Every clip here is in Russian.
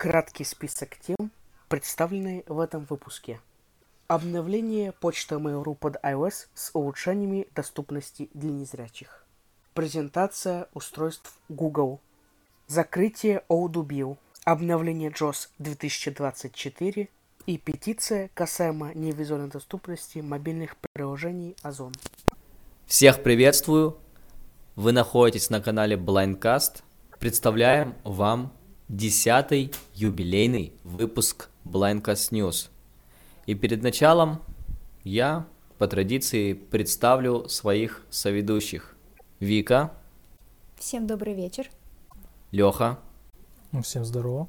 Краткий список тем, представленные в этом выпуске. Обновление почты Mail.ru под iOS с улучшениями доступности для незрячих. Презентация устройств Google. Закрытие Odoo Обновление JOS 2024 и петиция касаемо невизуальной доступности мобильных приложений Озон. Всех приветствую! Вы находитесь на канале Blindcast. Представляем вам десятый юбилейный выпуск Blindcast News. И перед началом я по традиции представлю своих соведущих. Вика. Всем добрый вечер. Леха. Ну, всем здорово.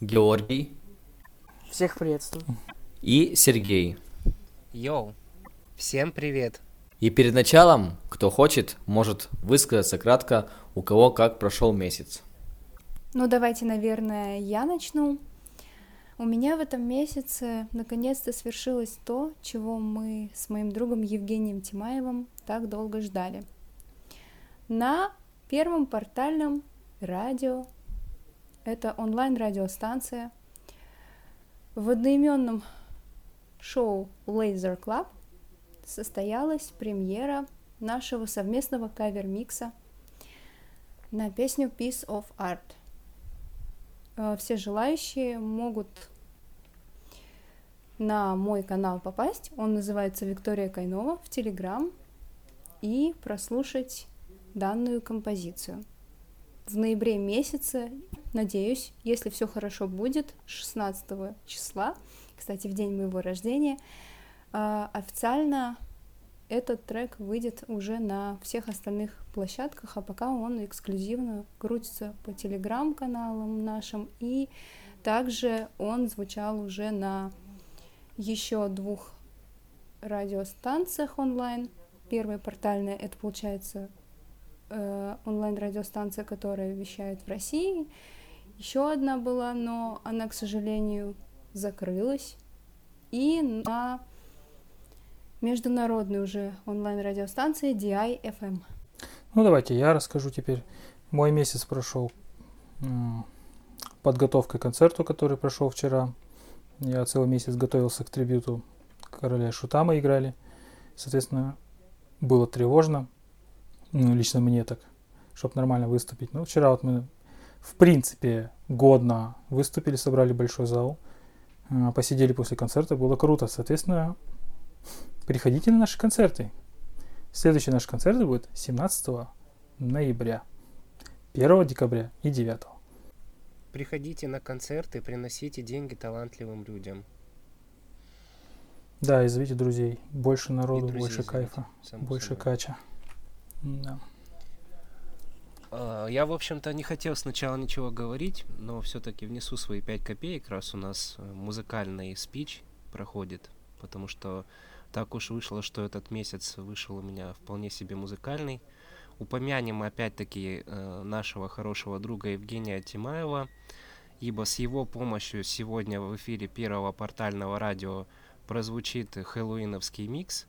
Георгий. Всех приветствую. И Сергей. Йоу. Всем привет. И перед началом, кто хочет, может высказаться кратко, у кого как прошел месяц. Ну, давайте, наверное, я начну. У меня в этом месяце наконец-то свершилось то, чего мы с моим другом Евгением Тимаевым так долго ждали. На первом портальном радио, это онлайн-радиостанция, в одноименном шоу Laser Club состоялась премьера нашего совместного кавер-микса на песню Piece of Art – все желающие могут на мой канал попасть. Он называется Виктория Кайнова в Телеграм и прослушать данную композицию. В ноябре месяце, надеюсь, если все хорошо будет, 16 числа, кстати, в день моего рождения, э, официально этот трек выйдет уже на всех остальных площадках, а пока он эксклюзивно крутится по телеграм-каналам нашим, и также он звучал уже на еще двух радиостанциях онлайн. Первая портальная, это получается э, онлайн-радиостанция, которая вещает в России. Еще одна была, но она, к сожалению, закрылась. И на международной уже онлайн-радиостанции DI-FM. Ну, давайте я расскажу теперь. Мой месяц прошел подготовкой к концерту, который прошел вчера. Я целый месяц готовился к трибюту короля Шута мы играли. Соответственно, было тревожно. Ну, лично мне так, чтобы нормально выступить. Ну, вчера вот мы, в принципе, годно выступили, собрали большой зал. А, посидели после концерта, было круто. Соответственно, Приходите на наши концерты. Следующий наш концерт будет 17 ноября, 1 декабря и 9. Приходите на концерты, приносите деньги талантливым людям. Да, и зовите друзей. Больше народу, больше зовите, кайфа, больше собой. кача. Да. А, я, в общем-то, не хотел сначала ничего говорить, но все-таки внесу свои 5 копеек, раз у нас э, музыкальный спич проходит, потому что так уж вышло, что этот месяц вышел у меня вполне себе музыкальный. Упомянем опять-таки э, нашего хорошего друга Евгения Тимаева, ибо с его помощью сегодня в эфире первого портального радио прозвучит хэллоуиновский микс,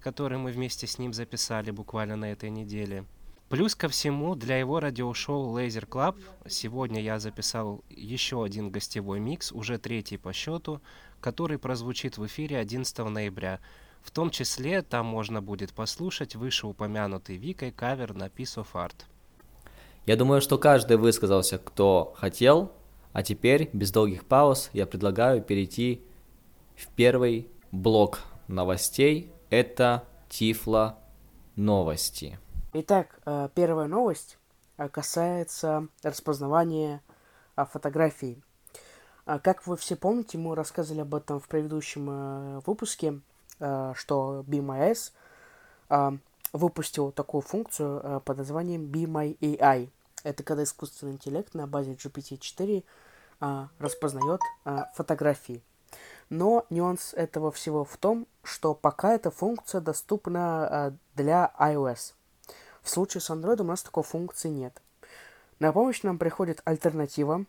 который мы вместе с ним записали буквально на этой неделе. Плюс ко всему, для его радиошоу Laser Club сегодня я записал еще один гостевой микс, уже третий по счету, который прозвучит в эфире 11 ноября. В том числе там можно будет послушать вышеупомянутый Викой кавер на Piece of Art. Я думаю, что каждый высказался, кто хотел, а теперь, без долгих пауз, я предлагаю перейти в первый блок новостей. Это Тифла новости. Итак, э, первая новость э, касается распознавания э, фотографий как вы все помните, мы рассказывали об этом в предыдущем э, выпуске, э, что BMIS э, выпустил такую функцию э, под названием Be My AI. Это когда искусственный интеллект на базе GPT-4 э, распознает фотографии. Но нюанс этого всего в том, что пока эта функция доступна для iOS. В случае с Android у нас такой функции нет. На помощь нам приходит альтернатива,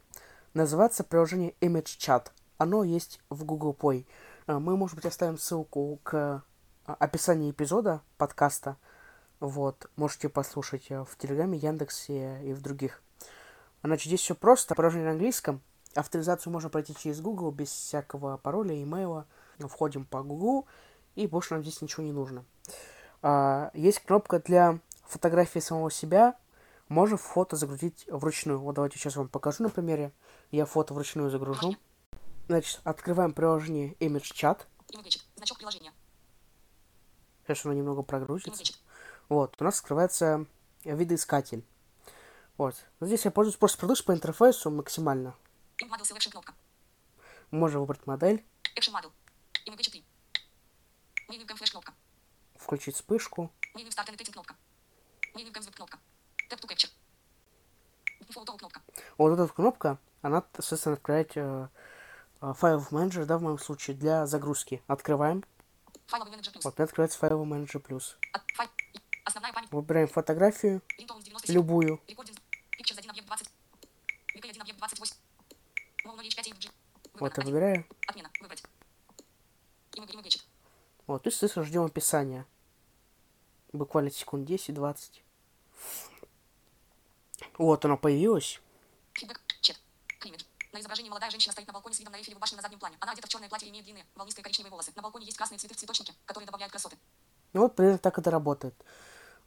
называется приложение Image Chat. Оно есть в Google Play. Э, мы, может быть, оставим ссылку к а, описанию эпизода подкаста. Вот, можете послушать э, в Телеграме, Яндексе и в других Значит, здесь все просто. Приложение на английском. Авторизацию можно пройти через Google без всякого пароля, имейла. Входим по Google, и больше нам здесь ничего не нужно. А, есть кнопка для фотографии самого себя. Можно фото загрузить вручную. Вот давайте сейчас вам покажу на примере. Я фото вручную загружу. Значит, открываем приложение Image Chat. Значок приложения. Сейчас оно немного прогрузится. Вот, у нас скрывается видоискатель. Вот. Но здесь я пользуюсь просто продукт по интерфейсу максимально. Можно выбрать модель. Включить вспышку. Вот эта кнопка, она, соответственно, открывает э, э, менеджер, да, в моем случае, для загрузки. Открываем. Вот, открывается файловый менеджер плюс. Выбираем фотографию, любую. Вот, я выбираю. Вот, и, соответственно, ждем описания. Буквально секунд 10-20. Вот оно появилось. На изображении молодая женщина стоит на балконе с видом на Эйфелеву башню на заднем плане. Она одета в черное платье и имеет длинные, волнистые коричневые волосы. На балконе есть красные цветы в цветочнике, которые добавляют красоты. Ну вот, примерно так это работает.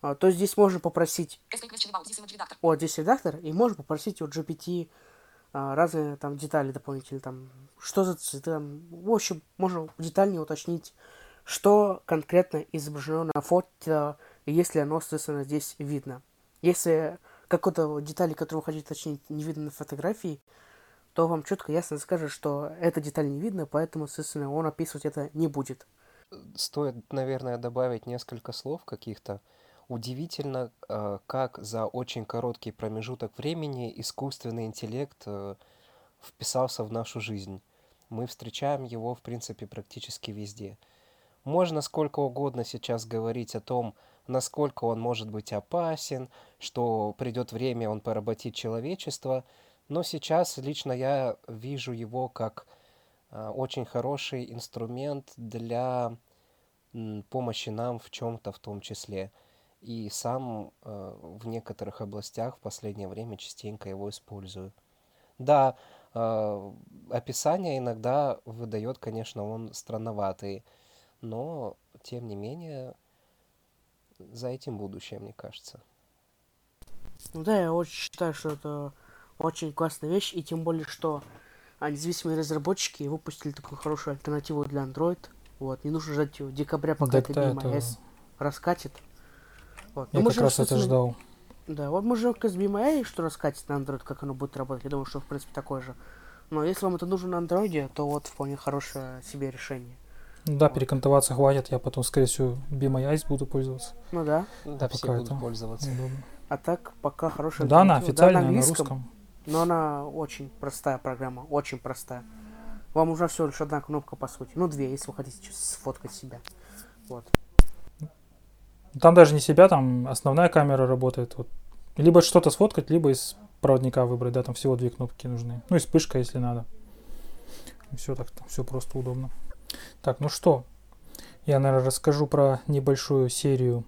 А, то здесь можно попросить... Вот здесь редактор, и можно попросить у GPT а, разные там детали дополнительные, там, что за цветы, там, в общем, можно детальнее уточнить, что конкретно изображено на фото, если оно, соответственно, здесь видно. Если какой-то детали, которую вы хотите уточнить, не видно на фотографии, то вам четко ясно скажет, что эта деталь не видно, поэтому, соответственно, он описывать это не будет. Стоит, наверное, добавить несколько слов каких-то. Удивительно, э, как за очень короткий промежуток времени искусственный интеллект э, вписался в нашу жизнь. Мы встречаем его, в принципе, практически везде. Можно сколько угодно сейчас говорить о том, насколько он может быть опасен, что придет время, он поработит человечество, но сейчас лично я вижу его как а, очень хороший инструмент для помощи нам в чем-то в том числе. И сам э, в некоторых областях в последнее время частенько его использую. Да, э, описание иногда выдает, конечно, он странноватый, но тем не менее за этим будущее, мне кажется. Ну да, я очень считаю, что это очень классная вещь, и тем более, что а, независимые разработчики выпустили такую хорошую альтернативу для Android. Вот, не нужно ждать декабря, пока это BMIS это... раскатит. Вот. Я как раз это ждал. Да, вот мы ждем с BMI, что раскатит на Android, как оно будет работать. Я думаю, что в принципе такое же. Но если вам это нужно на Android, то вот вполне хорошее себе решение. Ну да, вот. перекантоваться хватит, я потом, скорее всего, Be My Eyes буду пользоваться. Ну да. Да, все будут это пользоваться. Удобно. А так, пока хорошая... Да, она официальная, да, на, на русском. Но она очень простая программа, очень простая. Вам уже всего лишь одна кнопка, по сути. Ну, две, если вы хотите сфоткать себя. Вот. Там даже не себя, там основная камера работает. Вот. Либо что-то сфоткать, либо из проводника выбрать, да, там всего две кнопки нужны. Ну и вспышка, если надо. все так, все просто удобно. Так, ну что, я, наверное, расскажу про небольшую серию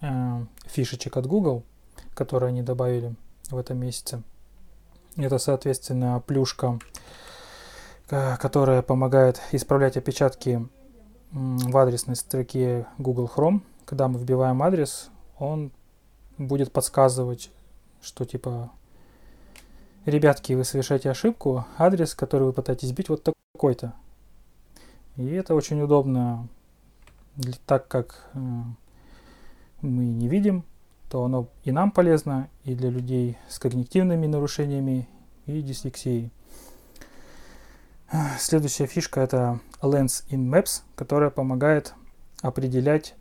э, фишечек от Google, которые они добавили в этом месяце. Это, соответственно, плюшка, э, которая помогает исправлять опечатки в адресной строке Google Chrome. Когда мы вбиваем адрес, он будет подсказывать, что типа ребятки, вы совершаете ошибку, адрес, который вы пытаетесь бить, вот такой-то. И это очень удобно, так как э, мы не видим, то оно и нам полезно, и для людей с когнитивными нарушениями и дислексией. Следующая фишка это Lens in Maps, которая помогает определять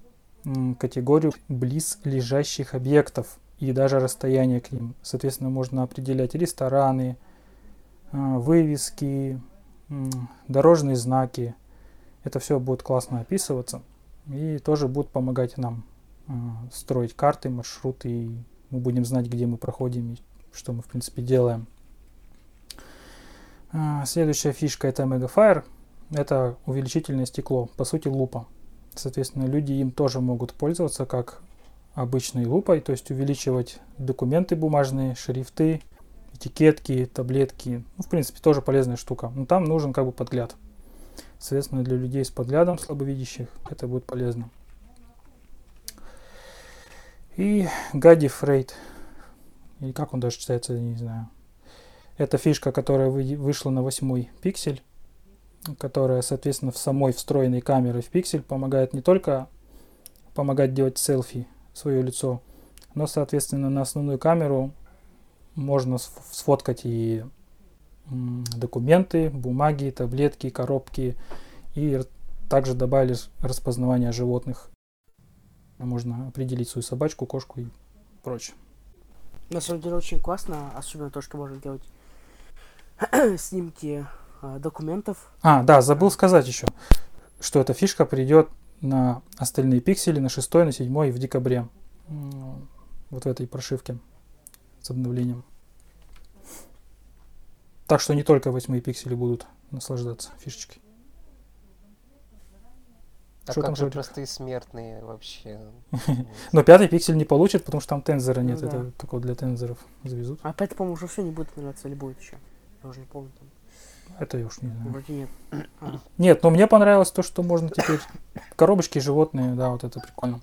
категорию близ лежащих объектов и даже расстояние к ним. Соответственно, можно определять рестораны, э, вывески, дорожные знаки, это все будет классно описываться и тоже будет помогать нам э, строить карты, маршруты, и мы будем знать, где мы проходим и что мы, в принципе, делаем. Э, следующая фишка это Megafire. Это увеличительное стекло, по сути лупа. Соответственно, люди им тоже могут пользоваться как обычной лупой, то есть увеличивать документы бумажные, шрифты, этикетки, таблетки. Ну, в принципе, тоже полезная штука. Но там нужен как бы подгляд. Соответственно, для людей с подглядом слабовидящих это будет полезно. И Гадди Фрейд. Или как он даже читается, я не знаю. Это фишка, которая вышла на восьмой пиксель, которая, соответственно, в самой встроенной камере в пиксель помогает не только помогать делать селфи свое лицо, но, соответственно, на основную камеру можно сфоткать и документы, бумаги, таблетки, коробки. И также добавили распознавание животных. Можно определить свою собачку, кошку и прочее. На самом деле очень классно, особенно то, что можно делать снимки э, документов. А, да, забыл сказать еще, что эта фишка придет на остальные пиксели на 6, на 7 и в декабре. Вот в этой прошивке с обновлением. Так что не только 8 пиксели будут наслаждаться фишечкой. А что как там же простые смертные вообще? Но пятый пиксель не получит, потому что там тензора нет. Ну Это только для тензоров завезут. А пятый, по-моему, уже все не будет нравиться или будет еще? Я уже не помню. Это я уж не знаю. Вроде нет. Нет, но мне понравилось то, что можно теперь коробочки животные, да, вот это прикольно.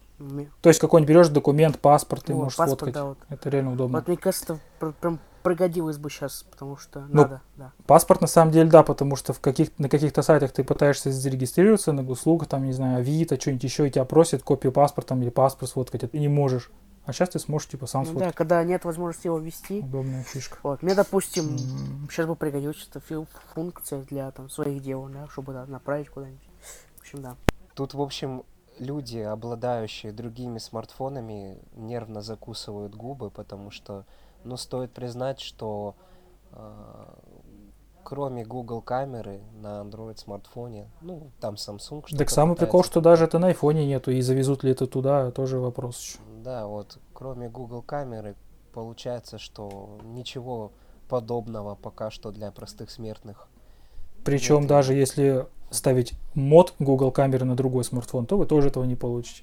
То есть какой-нибудь берешь документ, паспорт, ты можешь сфоткать. Это реально удобно. Вот мне кажется, прям пригодилось бы сейчас, потому что ну, надо, да. Паспорт на самом деле, да, потому что в каких, на каких-то сайтах ты пытаешься зарегистрироваться, на услугах, там, не знаю, Авито, что-нибудь еще, и тебя просят копию паспорта или паспорт сфоткать, а ты не можешь. А сейчас ты сможешь, типа, сам ну, сфоткать. Да, когда нет возможности его ввести. Удобная фишка. Вот, мне, допустим, mm. сейчас бы пригодилась эта функция для, там, своих дел, да, чтобы да, направить куда-нибудь. В общем, да. Тут, в общем, люди, обладающие другими смартфонами, нервно закусывают губы, потому что, ну, стоит признать, что э, кроме Google камеры на Android смартфоне, ну, там Samsung что Так самый прикол, что даже это на айфоне нету, и завезут ли это туда, тоже вопрос еще. Да, вот кроме Google камеры, получается, что ничего подобного пока что для простых смертных. Причем нет. даже если ставить мод Google камеры на другой смартфон, то вы тоже этого не получите.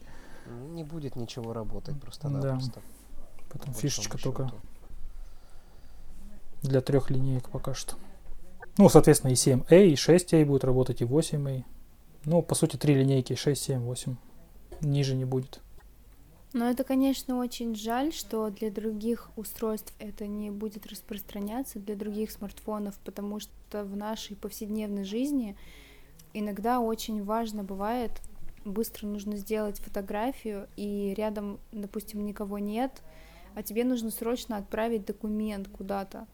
Не будет ничего работать просто-напросто. Да. Потом фишечка только для трех линеек пока что. Ну, соответственно, и 7A, и 6A будет работать, и 8A. Ну, по сути, три линейки, 6, 7, 8. Ниже не будет. Но это, конечно, очень жаль, что для других устройств это не будет распространяться, для других смартфонов, потому что в нашей повседневной жизни иногда очень важно бывает, быстро нужно сделать фотографию, и рядом, допустим, никого нет, а тебе нужно срочно отправить документ куда-то.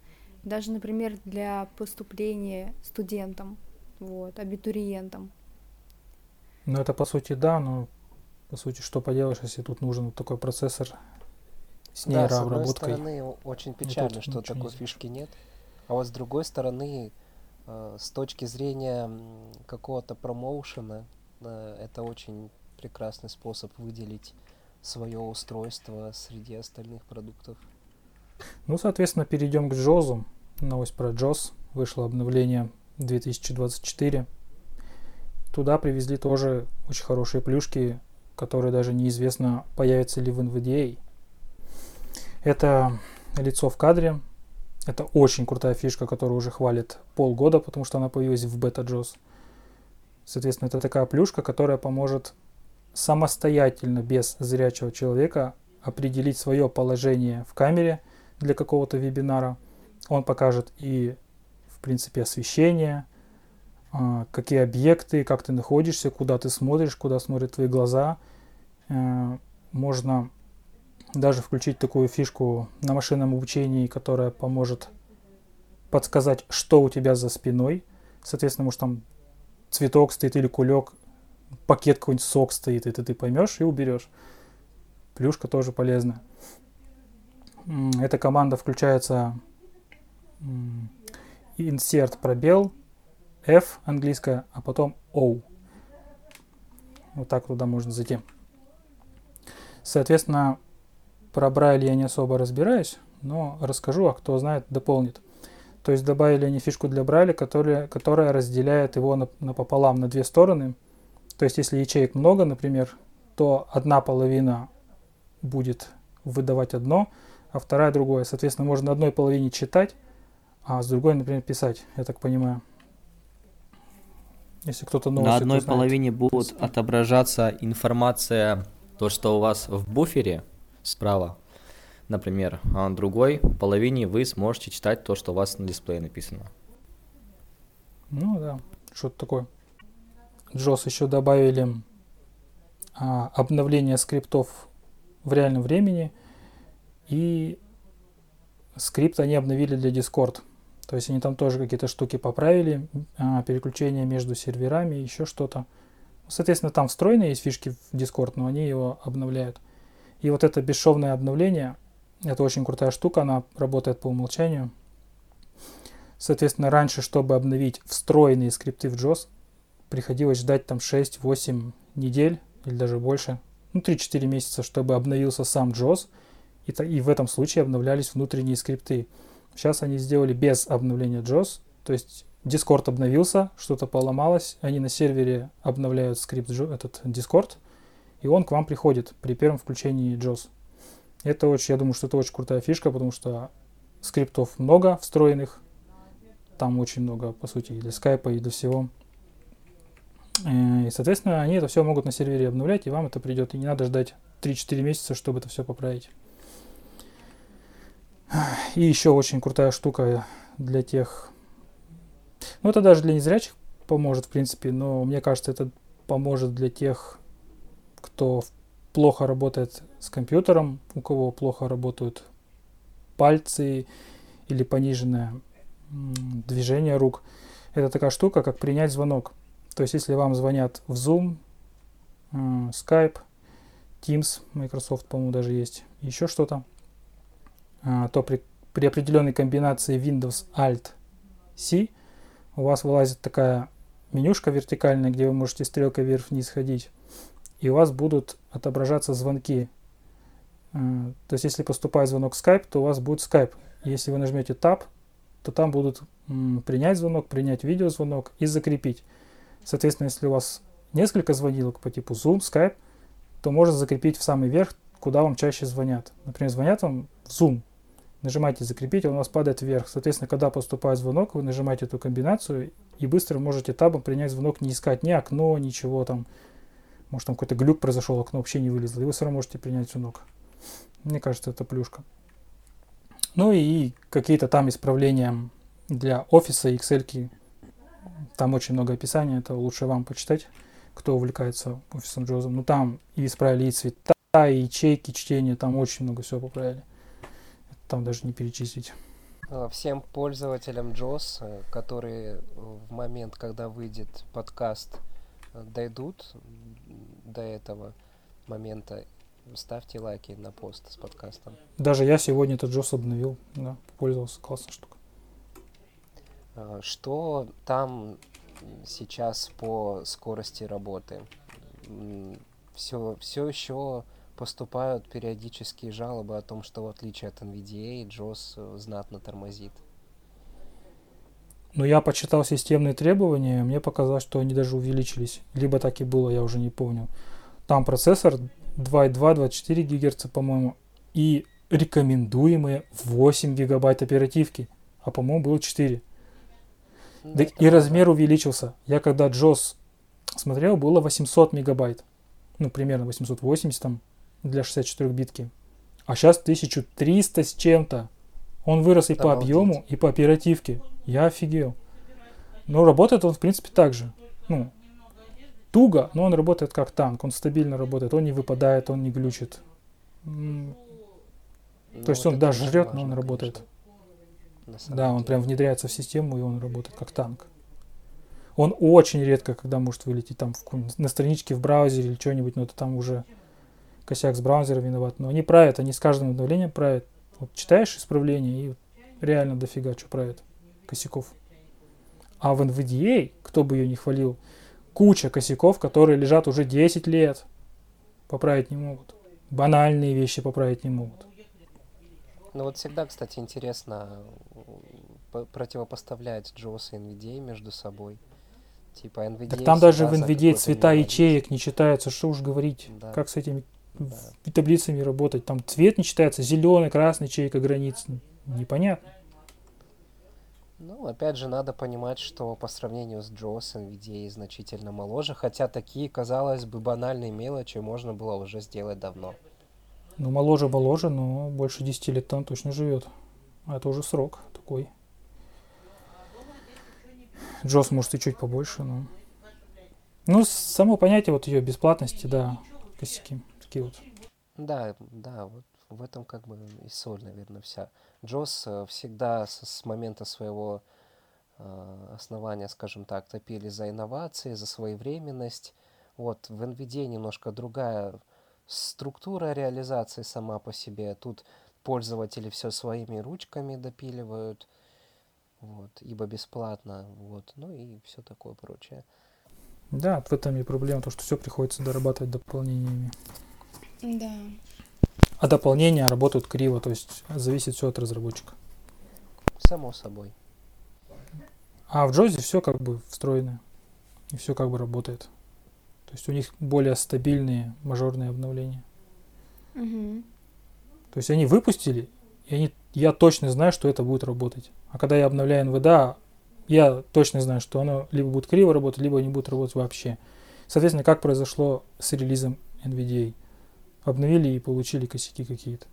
Даже, например, для поступления студентам, вот, абитуриентам. Ну, это по сути да, но по сути, что поделаешь, если тут нужен вот такой процессор с нейрообработкой. Да, с одной стороны, очень печально, что такой нет. фишки нет. А вот с другой стороны, э, с точки зрения какого-то промоушена, э, это очень прекрасный способ выделить свое устройство среди остальных продуктов. Ну, соответственно, перейдем к Джозу. Новость про Джоз. Вышло обновление 2024. Туда привезли тоже очень хорошие плюшки который даже неизвестно, появится ли в NVDA. Это лицо в кадре. Это очень крутая фишка, которую уже хвалит полгода, потому что она появилась в бета-джоз. Соответственно, это такая плюшка, которая поможет самостоятельно, без зрячего человека, определить свое положение в камере для какого-то вебинара. Он покажет и, в принципе, освещение, а, какие объекты, как ты находишься, куда ты смотришь, куда смотрят твои глаза. Э, можно даже включить такую фишку на машинном обучении, которая поможет подсказать, что у тебя за спиной. Соответственно, может там цветок стоит или кулек, пакет какой-нибудь сок стоит, это ты поймешь и уберешь. Плюшка тоже полезная. Эта команда включается insert пробел F английская, а потом O. Вот так туда можно зайти. Соответственно, про Брайль я не особо разбираюсь, но расскажу, а кто знает, дополнит. То есть добавили они фишку для Брайля, которая, которая разделяет его на, напополам на две стороны. То есть если ячеек много, например, то одна половина будет выдавать одно, а вторая другое. Соответственно, можно на одной половине читать, а с другой, например, писать, я так понимаю. Если кто-то новости На одной узнает. половине будет отображаться информация, то, что у вас в буфере справа, например, а на другой половине вы сможете читать то, что у вас на дисплее написано. Ну да, что-то такое. JOS еще добавили а, обновление скриптов в реальном времени и скрипт они обновили для Discord. То есть они там тоже какие-то штуки поправили, а, переключение между серверами, еще что-то. Соответственно, там встроенные есть фишки в Discord, но они его обновляют. И вот это бесшовное обновление, это очень крутая штука, она работает по умолчанию. Соответственно, раньше, чтобы обновить встроенные скрипты в JOS, приходилось ждать там 6-8 недель или даже больше, ну 3-4 месяца, чтобы обновился сам JOS, и, и в этом случае обновлялись внутренние скрипты. Сейчас они сделали без обновления JOS, то есть Discord обновился, что-то поломалось, они на сервере обновляют скрипт этот Discord, и он к вам приходит при первом включении JOS. Это очень, я думаю, что это очень крутая фишка, потому что скриптов много встроенных, там очень много, по сути, и для скайпа, и для всего. Э, и, соответственно, они это все могут на сервере обновлять, и вам это придет. И не надо ждать 3-4 месяца, чтобы это все поправить. И еще очень крутая штука для тех... Ну, это даже для незрячих поможет, в принципе, но мне кажется, это поможет для тех, кто плохо работает с компьютером, у кого плохо работают пальцы или пониженное движение рук. Это такая штука, как принять звонок. То есть, если вам звонят в Zoom, Skype, Teams, Microsoft, по-моему, даже есть, еще что-то, то при, при определенной комбинации Windows Alt C у вас вылазит такая менюшка вертикальная, где вы можете стрелкой вверх-вниз ходить, и у вас будут отображаться звонки. А, то есть, если поступает звонок Skype, то у вас будет Skype. Если вы нажмете Tab, то там будут принять звонок, принять видеозвонок и закрепить. Соответственно, если у вас несколько звонилок по типу Zoom, Skype, то можно закрепить в самый верх, куда вам чаще звонят. Например, звонят вам в Zoom. Нажимаете закрепить, он у вас падает вверх. Соответственно, когда поступает звонок, вы нажимаете эту комбинацию и быстро можете табом принять звонок, не искать ни окно, ничего там. Может, там какой-то глюк произошел, окно вообще не вылезло, и вы все равно можете принять звонок. Мне кажется, это плюшка. Ну и какие-то там исправления для офиса и Excel. Там очень много описания, это лучше вам почитать, кто увлекается офисом Джозом. Ну там и исправили и цвета, и ячейки чтения, там очень много всего поправили. Там даже не перечислить. А, всем пользователям JOS, э, которые в момент, когда выйдет подкаст, э, дойдут до этого момента ставьте лайки на пост с подкастом. Даже я сегодня этот Джос обновил, да, пользовался, классная штука. А, что там сейчас по скорости работы? Все, все еще поступают периодические жалобы о том, что в отличие от NVDA, JOS э, знатно тормозит. Ну, я почитал системные требования, мне показалось, что они даже увеличились. Либо так и было, я уже не помню. Там процессор 2,2-24 ГГц, по-моему, и рекомендуемые 8 гигабайт оперативки, а по-моему было 4. Ну, да, и размер увеличился. Я когда JOS смотрел, было 800 мегабайт. Ну, примерно 880 там для 64 битки. А сейчас 1300 с чем-то. Он вырос и Обалдеть. по объему, и по оперативке. Я офигел. Но работает он, в принципе, так же. Ну, туго, но он работает как танк, он стабильно работает, он не выпадает, он не глючит. Ну, То есть вот он даже жрет, но он работает. Да, он прям внедряется в систему, и он работает как танк. Он очень редко, когда может вылететь там в, на страничке в браузере или что-нибудь, но это там уже косяк с браузером виноват. Но они правят, они с каждым обновлением правят. Вот читаешь исправление, и реально дофига что правят косяков. А в NVDA, кто бы ее не хвалил, куча косяков, которые лежат уже 10 лет. Поправить не могут. Банальные вещи поправить не могут. Ну вот всегда, кстати, интересно противопоставлять JOS и NVDA между собой. Типа NVDA так там даже в NVDA цвета ячеек не читаются, что уж говорить. Да. Как с этими таблицами работать. Там цвет не читается, зеленый, красный, чейка границ. Непонятно. Ну, опять же, надо понимать, что по сравнению с JOS NVIDIA значительно моложе, хотя такие, казалось бы, банальные мелочи можно было уже сделать давно. Ну, моложе, моложе, но больше 10 лет там точно живет. А это уже срок такой. Джос может и чуть побольше, но... Ну, само понятие вот ее бесплатности, да, косяки. Такие вот. Да, да, вот в этом как бы и соль, наверное, вся. Джос э, всегда с, с момента своего э, основания, скажем так, топили за инновации, за своевременность. Вот в NVIDIA немножко другая структура реализации сама по себе. Тут пользователи все своими ручками допиливают, вот, ибо бесплатно, вот, ну и все такое прочее. Да, в этом и проблема, то, что все приходится дорабатывать дополнениями. Да. А дополнения работают криво, то есть зависит все от разработчика. Само собой. А в Джозе все как бы встроено. И все как бы работает. То есть у них более стабильные мажорные обновления. Мгм. То есть они выпустили, и они, я точно знаю, что это будет работать. А когда я обновляю NVDA, я точно знаю, что оно либо будет криво работать, либо не будет работать вообще. Соответственно, как произошло с релизом NVDA. Обновили и получили косяки какие-то,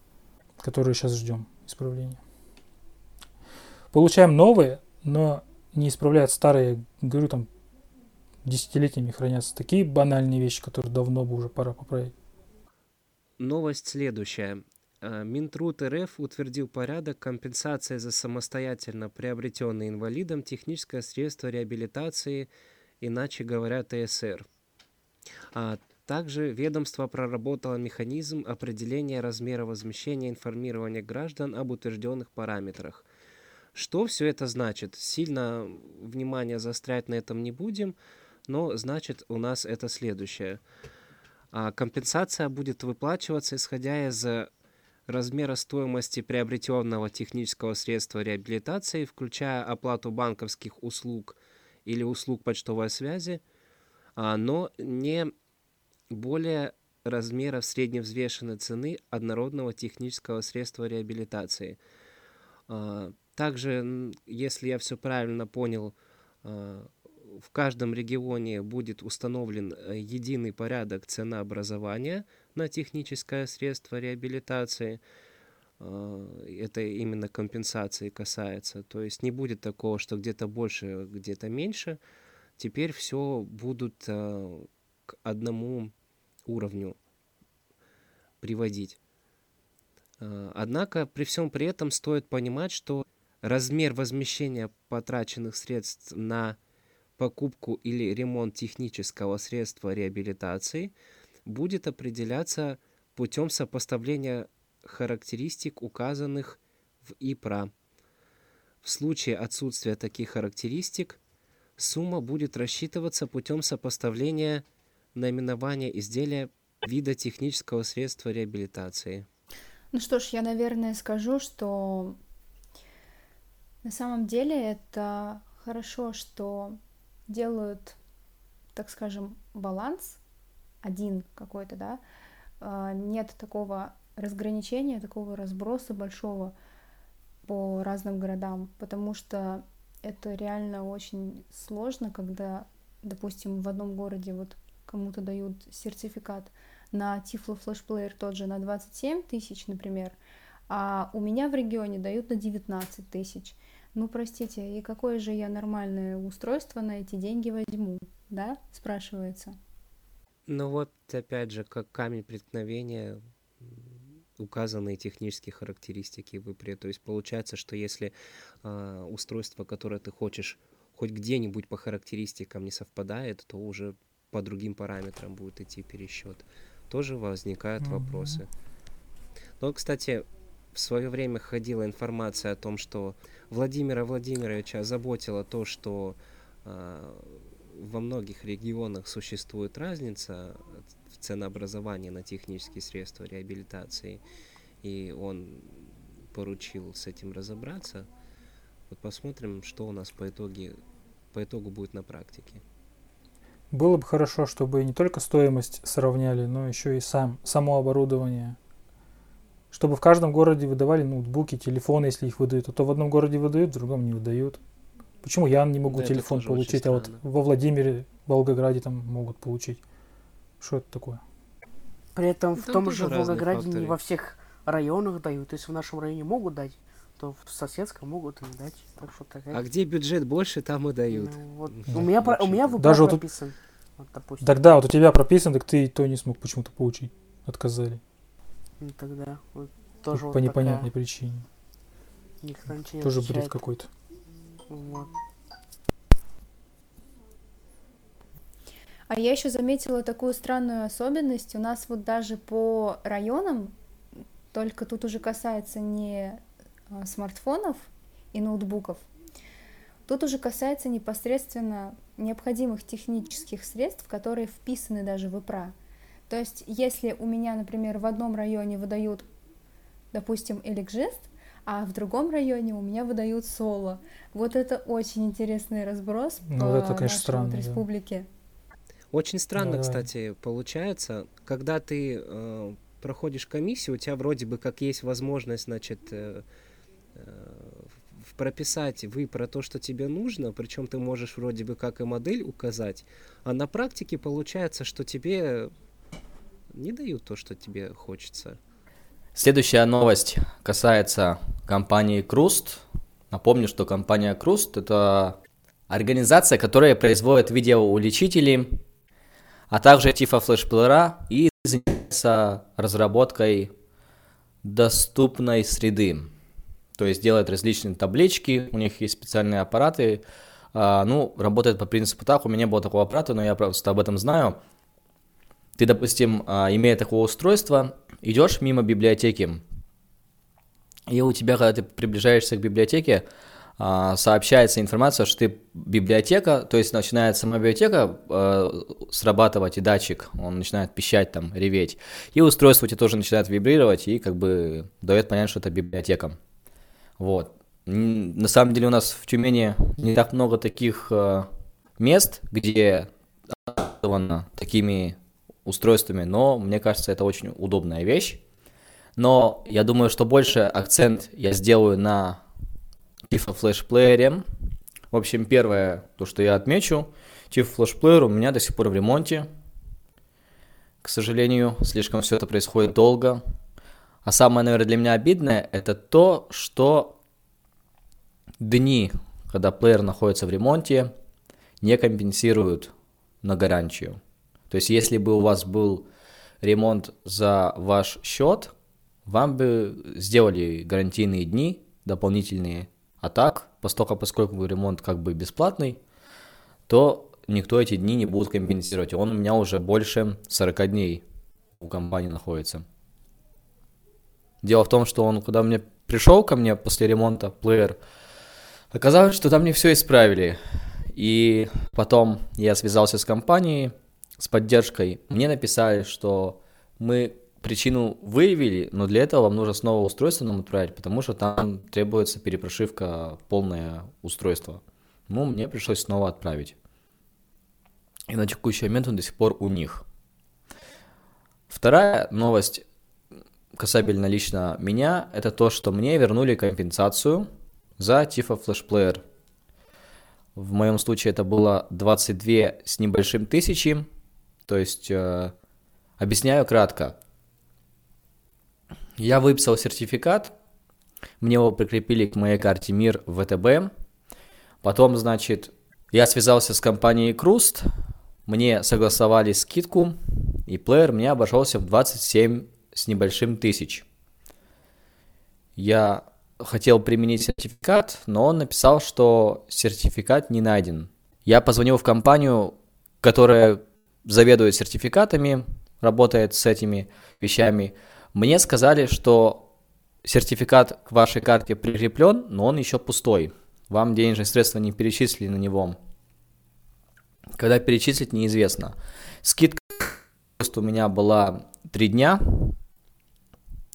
которые сейчас ждем исправления. Получаем новые, но не исправляют старые, говорю, там десятилетиями хранятся такие банальные вещи, которые давно бы уже пора поправить. Новость следующая. А, Минтруд РФ утвердил порядок компенсации за самостоятельно приобретенное инвалидом техническое средство реабилитации, иначе говоря, ТСР. А также ведомство проработало механизм определения размера возмещения информирования граждан об утвержденных параметрах. Что все это значит? Сильно внимание заострять на этом не будем, но значит у нас это следующее. А, Компенсация будет выплачиваться исходя из размера стоимости приобретенного технического средства реабилитации, включая оплату банковских услуг или услуг почтовой связи, а, но не более размеров средневзвешенной цены однородного технического средства реабилитации. А, Также, если я все правильно понял, а, в каждом регионе будет установлен э, единый порядок ценообразования на техническое средство реабилитации. А, Это именно компенсации касается. То есть не будет такого, что где-то больше, где-то меньше. Теперь все будут к одному уровню приводить. А, Однако при всем при этом стоит понимать, что размер возмещения потраченных средств на покупку или ремонт технического средства реабилитации будет определяться путем сопоставления характеристик, указанных в ИПРА. В случае отсутствия таких характеристик сумма будет рассчитываться путем сопоставления наименования изделия вида технического средства реабилитации. Ну что ж, я, наверное, скажу, что на самом деле это хорошо, что делают, так скажем, баланс один какой-то, да, А, нет такого разграничения, такого разброса большого по разным городам, потому что это реально очень сложно, когда, допустим, в одном городе вот кому-то дают сертификат на Tiflo Flash Player тот же на 27 тысяч, например, а у меня в регионе дают на 19 тысяч. Ну, простите, и какое же я нормальное устройство на эти деньги возьму, да, спрашивается. Ну вот, опять же, как камень преткновения указанные технические характеристики в. То есть получается, что если а, устройство, которое ты хочешь, хоть где-нибудь по характеристикам не совпадает, то уже по другим параметрам будет идти пересчет. Тоже возникают Мгм. вопросы. Но, кстати, в свое время ходила информация о том, что Владимира Владимировича заботило то, что а, во многих регионах существует разница в ценообразовании на технические средства реабилитации, и он поручил с этим разобраться. Вот посмотрим, что у нас по итоге по итогу будет на практике. Было бы хорошо, чтобы не только стоимость сравняли, но еще и сам, само оборудование. Чтобы в каждом городе выдавали ноутбуки, телефоны, если их выдают. А то в одном городе выдают, в другом не выдают. Почему я не могу Да, телефон получить, а вот во Владимире, Волгограде там могут получить? Что это такое? При этом в Там том же Волгограде не во всех районах дают. Если в нашем районе могут дать, то в соседском могут и не дать. Так что такая... А где бюджет больше, там и дают. Ну, вот. Ну, у меня, про- у меня выбор Даже прописан. Вот, допустим. Тогда вот у тебя прописан, так ты и то не смог почему-то получить. Отказали. Ну, тогда вот тоже По вот непонятной такая. причине. Никто ничего не Тоже бред отвечает. какой-то. Вот. А я еще заметила такую странную особенность. У нас вот даже по районам, только тут уже касается не смартфонов и ноутбуков, тут уже касается непосредственно необходимых технических средств, которые вписаны даже в ИПРА. То есть, если у меня, например, в одном районе выдают, допустим, эликжест, а в другом районе у меня выдают соло. Вот это очень интересный разброс Ну, по это, конечно, странно, да. республике. Очень странно, Да-да. кстати, получается, когда ты э, проходишь комиссию, у тебя вроде бы как есть возможность, значит, э, прописать вы про то, что тебе нужно, причем ты можешь вроде бы как и модель указать, а на практике получается, что тебе не дают то, что тебе хочется. Следующая новость касается компании Круст. Напомню, что компания Круст это организация, которая производит видеоувеличители, а также тифлофлешплеера и занимается разработкой доступной среды. То есть делает различные таблички, у них есть специальные аппараты. А, ну, работает по принципу так, у меня не было такого аппарата, но я просто об этом знаю. Ты, допустим, а, имея такое устройство, идешь мимо библиотеки, и у тебя, когда ты приближаешься к библиотеке, а, сообщается информация, что ты библиотека, то есть начинает сама библиотека э, срабатывать, и датчик, он начинает пищать там, реветь, и устройство у тебя тоже начинает вибрировать, и как бы дает понять, что это библиотека. Вот. На самом деле у нас в Тюмени не так много таких э, мест, где такими устройствами, но мне кажется, это очень удобная вещь. Но я думаю, что больше акцент я сделаю на Tifa флешплеере. В общем, первое, то, что я отмечу, Tifa флешплеер у меня до сих пор в ремонте. К сожалению, слишком все это происходит долго. А самое, наверное, для меня обидное, это то, что дни, когда плеер находится в ремонте, не компенсируют на гарантию. То есть, если бы у вас был ремонт за ваш счет, вам бы сделали гарантийные дни дополнительные. А так, поскольку, поскольку ремонт как бы бесплатный, то никто эти дни не будет компенсировать. Он у меня уже больше 40 дней у компании находится. Дело в том, что он, когда мне пришел ко мне после ремонта плеер, оказалось, что там не все исправили. И потом я связался с компанией, с поддержкой. Мне написали, что мы причину выявили, но для этого вам нужно снова устройство нам отправить, потому что там требуется перепрошивка полное устройство. Ну, мне пришлось снова отправить. И на текущий момент он до сих пор у них. Вторая новость касательно лично меня, это то, что мне вернули компенсацию за Tifa Flash Player. В моем случае это было 22 с небольшим тысячи. То есть, э, объясняю кратко. Я выписал сертификат, мне его прикрепили к моей карте МИР ВТБ. Потом, значит, я связался с компанией Круст, мне согласовали скидку, и плеер мне обошелся в 27 с небольшим тысяч. Я хотел применить сертификат, но он написал, что сертификат не найден. Я позвонил в компанию, которая заведует сертификатами, работает с этими вещами. Мне сказали, что сертификат к вашей карте прикреплен, но он еще пустой. Вам денежные средства не перечислили на него. Когда перечислить, неизвестно. Скидка у меня была 3 дня.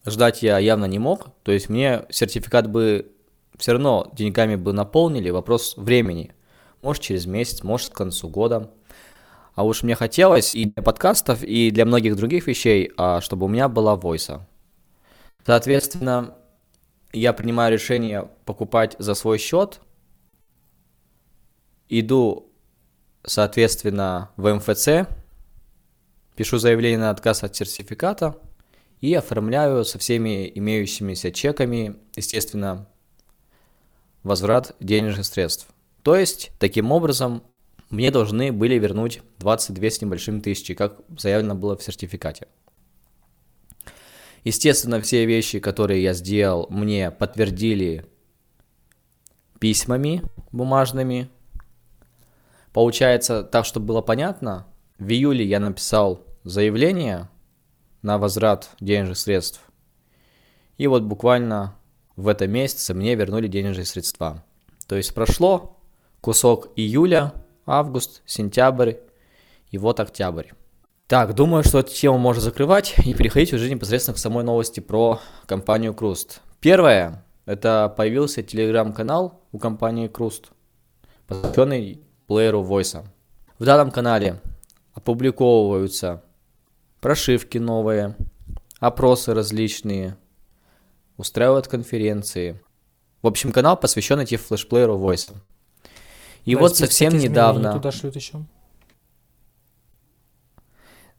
Ждать я явно не мог. То есть мне сертификат бы все равно деньгами бы наполнили. Вопрос времени. Может через месяц, может к концу года. А уж мне хотелось и для подкастов, и для многих других вещей, а, чтобы у меня была войса. Соответственно, я принимаю решение покупать за свой счет, иду, соответственно, в МФЦ, пишу заявление на отказ от сертификата и оформляю со всеми имеющимися чеками, естественно, возврат денежных средств. То есть, таким образом, мне должны были вернуть 22 с небольшим тысячи, как заявлено было в сертификате. Естественно, все вещи, которые я сделал, мне подтвердили письмами бумажными. Получается, так, чтобы было понятно, в июле я написал заявление на возврат денежных средств. И вот буквально в этом месяце мне вернули денежные средства. То есть прошло кусок июля, август, сентябрь и вот октябрь. Так, думаю, что эту тему можно закрывать и переходить уже непосредственно к самой новости про компанию Круст. Первое, это появился телеграм-канал у компании Круст, посвященный плееру Voice. В данном канале опубликовываются прошивки новые, опросы различные, устраивают конференции. В общем, канал посвящен этим флешплееру Voice. И Да, вот совсем недавно... Туда шлют еще.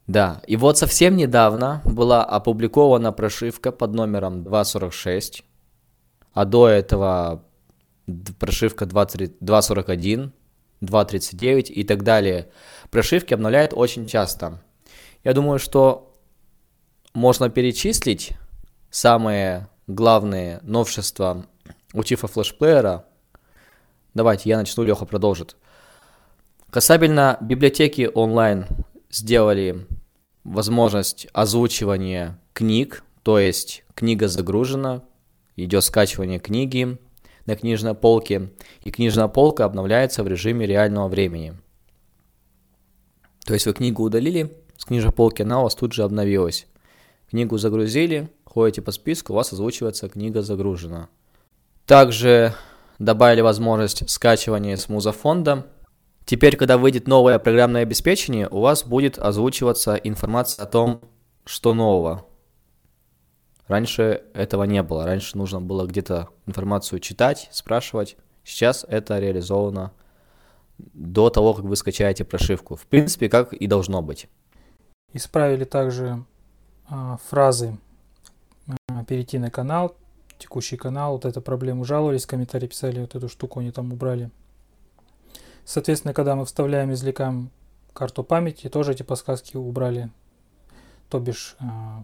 Да, и вот совсем недавно была опубликована прошивка под номером 2.46, а до этого прошивка 2.3 2.41, 2.39 и так далее. Прошивки обновляют очень часто. Я думаю, что можно перечислить самые главные новшества у Тифа флешплеера. Давайте, я начну, Леха продолжит. Касабельно библиотеки онлайн сделали возможность озвучивания книг, то есть книга загружена, идет скачивание книги на книжной полке, и книжная полка обновляется в режиме реального времени. То есть вы книгу удалили с книжной она у вас тут же обновилась. Книгу загрузили, ходите по списку, у вас озвучивается книга загружена. Также добавили возможность скачивания с музафонда. Теперь, когда выйдет новое программное обеспечение, у вас будет озвучиваться информация о том, что нового. Раньше этого не было. Раньше нужно было где-то информацию читать, спрашивать. Сейчас это реализовано до того, как вы скачаете прошивку. В принципе, как и должно быть. Исправили также а, фразы а, перейти на канал, текущий канал, вот эту проблему жаловались, комментарии писали, вот эту штуку они там убрали. Соответственно, когда мы вставляем, извлекаем карту памяти, тоже эти подсказки убрали. То бишь, а,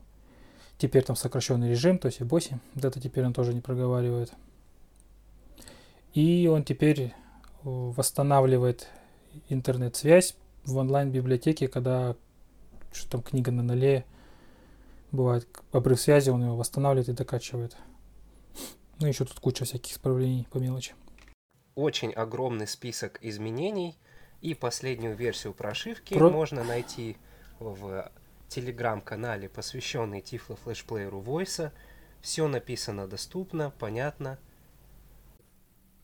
теперь там сокращенный режим, то есть и боси, вот это теперь он тоже не проговаривает. И он теперь э, восстанавливает интернет-связь в онлайн-библиотеке, когда что там книга на ноле, бывает обрыв связи, он его восстанавливает и докачивает. Ну, еще тут куча всяких исправлений по мелочи. Очень огромный список изменений, и последнюю версию прошивки Про- можно найти в телеграм-канале, посвященный Тифло флешплееру Voice. Все написано доступно, понятно.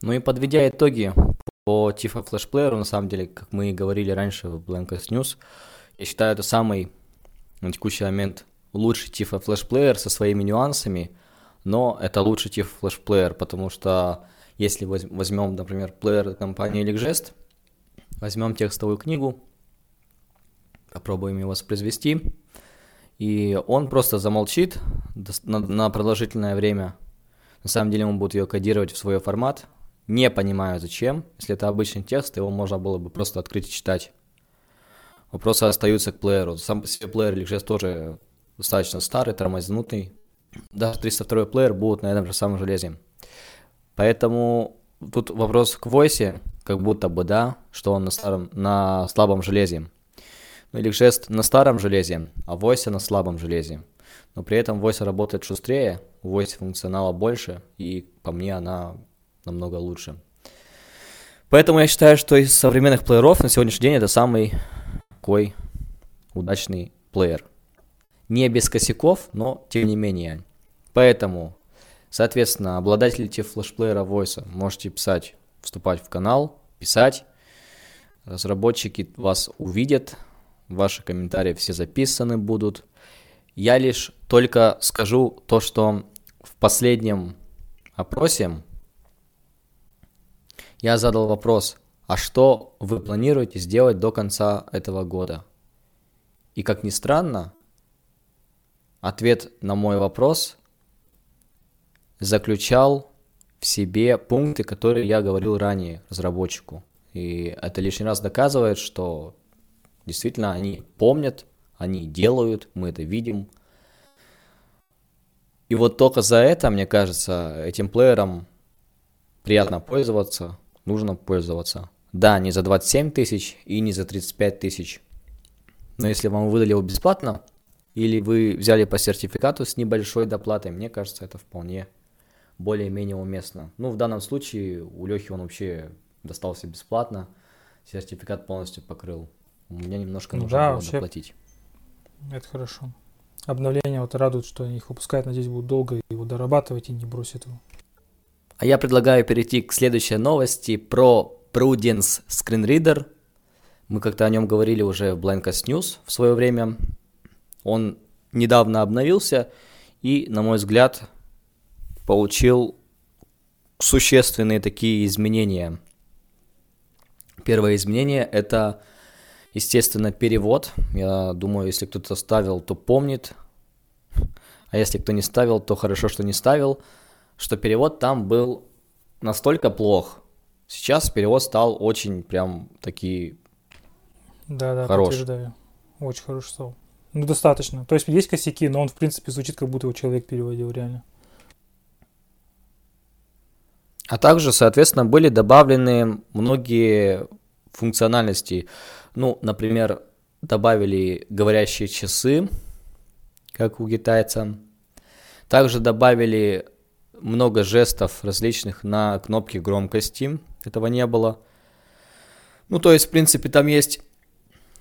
Ну и подведя итоги по Тифа флешплееру, на самом деле, как мы и говорили раньше в Blankest News, я считаю, это самый на текущий момент лучший Тифа флешплеер со своими нюансами, но это лучший Тифа флешплеер, потому что если воз- возьмем, например, плеер компании Elegest, возьмем текстовую книгу, попробуем его воспроизвести, и он просто замолчит на продолжительное время. На самом деле он будет ее кодировать в свой формат. Не понимаю зачем. Если это обычный текст, его можно было бы просто открыть и читать. Вопросы остаются к плееру. Сам по себе плеер Elegest тоже достаточно старый, тормознутый. Даже 302 плеер будет на этом же самом железе. Поэтому тут вопрос к Voice, как будто бы, да, что он на, старом, на слабом железе. Ну или жест на старом железе, а Voice на слабом железе. Но при этом Voice работает шустрее, у Voice функционала больше, и по мне она намного лучше. Поэтому я считаю, что из современных плееров на сегодняшний день это самый такой удачный плеер. Не без косяков, но тем не менее. Поэтому, соответственно, обладатели флешплеера Voice можете писать, вступать в канал, писать. разработчики вас увидят, ваши комментарии все записаны будут. Я лишь только скажу то, что в последнем опросе я задал вопрос, а что вы планируете сделать до конца этого года? И как ни странно, ответ на мой вопрос заключал в себе пункты, которые я говорил ранее разработчику. И это лишний раз доказывает, что действительно они помнят, они делают, мы это видим. И вот только за это, мне кажется, этим плеером приятно пользоваться, нужно пользоваться. Да, не за 27 тысяч и не за 35 тысяч. Но если вам выдали его бесплатно, или вы взяли по сертификату с небольшой доплатой, мне кажется, это вполне более-менее уместно. Ну, в данном случае у Лехи он вообще достался бесплатно, сертификат полностью покрыл. У меня немножко нужно да, было вообще доплатить. Это хорошо. Обновления вот радует, что они их выпускают, надеюсь, будут долго его дорабатывать и не бросят его. А я предлагаю перейти к следующей новости про Prudence Screen Reader. Мы как-то о нем говорили уже в Blankest News в свое время. Он недавно обновился и, на мой взгляд, получил существенные такие изменения. Первое изменение – это, естественно, перевод. Я думаю, если кто-то ставил, то помнит. А если кто не ставил, то хорошо, что не ставил. Что перевод там был настолько плох. Сейчас перевод стал очень прям такие Да, да, Хорош. подтверждаю. Очень хороший стал. Ну, достаточно. То есть есть косяки, но он, в принципе, звучит, как будто его человек переводил, реально. А также, соответственно, были добавлены многие функциональности. Ну, например, добавили говорящие часы, как у китайца. Также добавили много жестов различных на кнопке громкости. Этого не было. Ну, то есть, в принципе, там есть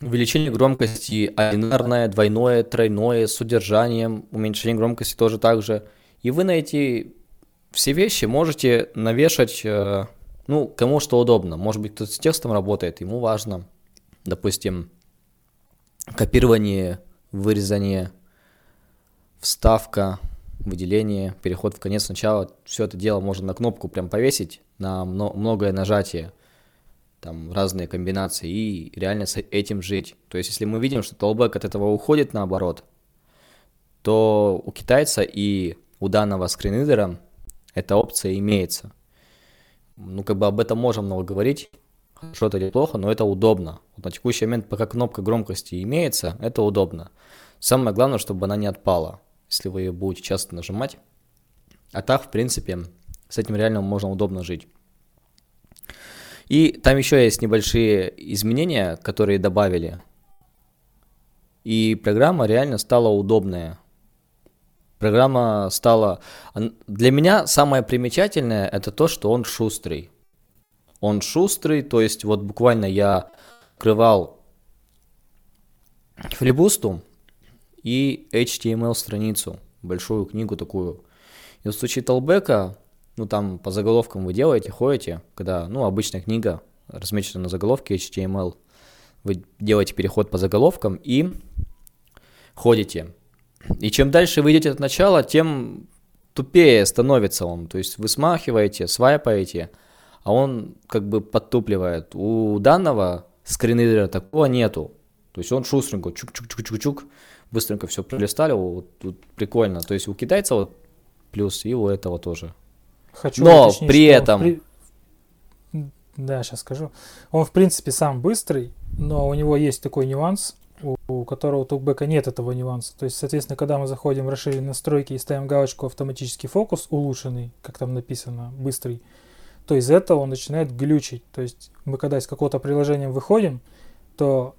увеличение громкости одинарное, двойное, тройное, с удержанием, уменьшение громкости тоже так же. И вы на эти все вещи можете навешать, э, ну, кому что удобно. Может быть, кто-то с текстом работает, ему важно, допустим, копирование, вырезание, вставка, выделение, переход в конец начала. Все это дело можно на кнопку прям повесить, на мно- многое нажатие, там разные комбинации, и реально с этим жить. То есть, если мы видим, что толбэк от этого уходит наоборот, то у китайца и у данного скринридера эта опция имеется. Ну, как бы об этом можем много говорить, хорошо это или плохо, но это удобно. Вот на текущий момент, пока кнопка громкости имеется, это удобно. Самое главное, чтобы она не отпала, если вы ее будете часто нажимать. А так, в принципе, с этим реально можно удобно жить. И там еще есть небольшие изменения, которые добавили. И программа реально стала удобная. Программа стала... Для меня самое примечательное это то, что он шустрый. Он шустрый, то есть вот буквально я открывал флибусту и HTML страницу, большую книгу такую. И в случае толбека, ну там по заголовкам вы делаете, ходите, когда, ну, обычная книга размечена на заголовке HTML, вы делаете переход по заголовкам и ходите. И чем дальше вы идете от начала, тем тупее становится он. То есть вы смахиваете, свайпаете, а он как бы подтупливает. У данного скринридера такого нету. То есть он шустренько, чук-чук-чук-чук-чук, быстренько все пролистали, вот, вот прикольно. То есть у китайца вот плюс и у этого тоже. Хочу Но уточнить, при этом- при- Да, сейчас скажу. Он, в принципе, сам быстрый, но у него есть такой нюанс, у, у которого у токбека нет этого нюанса. То есть, соответственно, когда мы заходим в расширенные настройки и ставим галочку «Автоматический фокус улучшенный», как там написано, быстрый, то из этого он начинает глючить. То есть мы когда из какого-то приложения выходим, то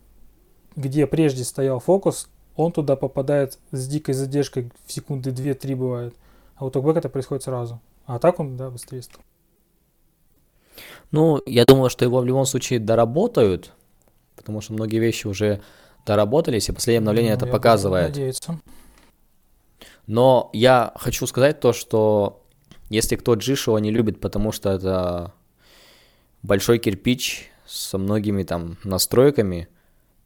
где прежде стоял фокус, он туда попадает с дикой задержкой в секунды 2-3 бывает. А у токбека это происходит сразу. А так он, да, быстрее стал. Ну, я думаю, что его в любом случае доработают, потому что многие вещи уже доработались, и последнее обновление Ну, это показывает. надеяться. Но я хочу сказать то, что если кто Джишуа не любит, потому что это большой кирпич со многими там настройками,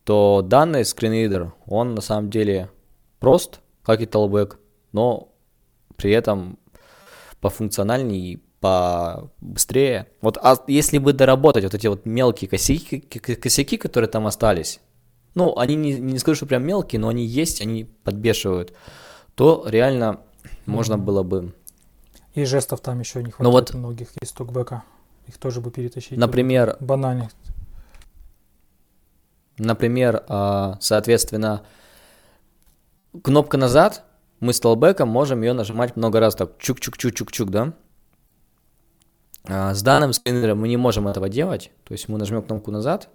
то данный скринридер, он на самом деле прост, как и Talkback, но при этом пофункциональнее и побыстрее. Вот а если бы доработать вот эти вот мелкие косяки, косяки, которые там остались, ну, они не, не скажу, что прям мелкие, но они есть, они подбешивают, то реально можно было бы... И жестов там еще не Ну хватает вот- многих из токбека. Их тоже бы перетащить. Например, Банально. Например, а, соответственно, кнопка назад, мы с толбеком можем ее нажимать много раз, так чук-чук-чук-чук-чук, да? А, С данным скринером мы не можем этого делать, то есть мы нажмем кнопку назад,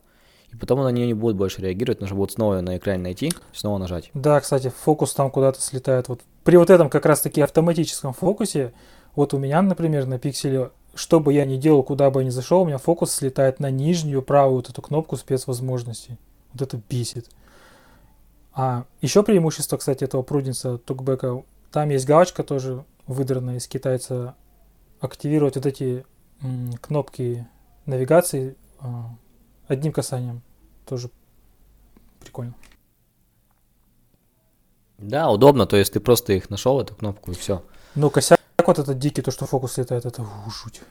и потом на нее не будет больше реагировать, нужно будет снова её на экране найти, снова нажать. Да, кстати, фокус там куда-то слетает. Вот при вот этом как раз-таки автоматическом фокусе, вот у меня, например, на пикселе, что бы я ни делал, куда бы я ни зашел, у меня фокус слетает на нижнюю правую вот эту кнопку спецвозможностей. Вот это бесит. А еще преимущество, кстати, этого пруденса токбека, там есть галочка тоже выдранная из китайца, активировать вот эти м, кнопки навигации а, одним касанием. Тоже прикольно. Да, удобно, то есть ты просто их нашел, эту кнопку, и все. Но косяк вот этот дикий, то, что фокус летает, это у, жуть.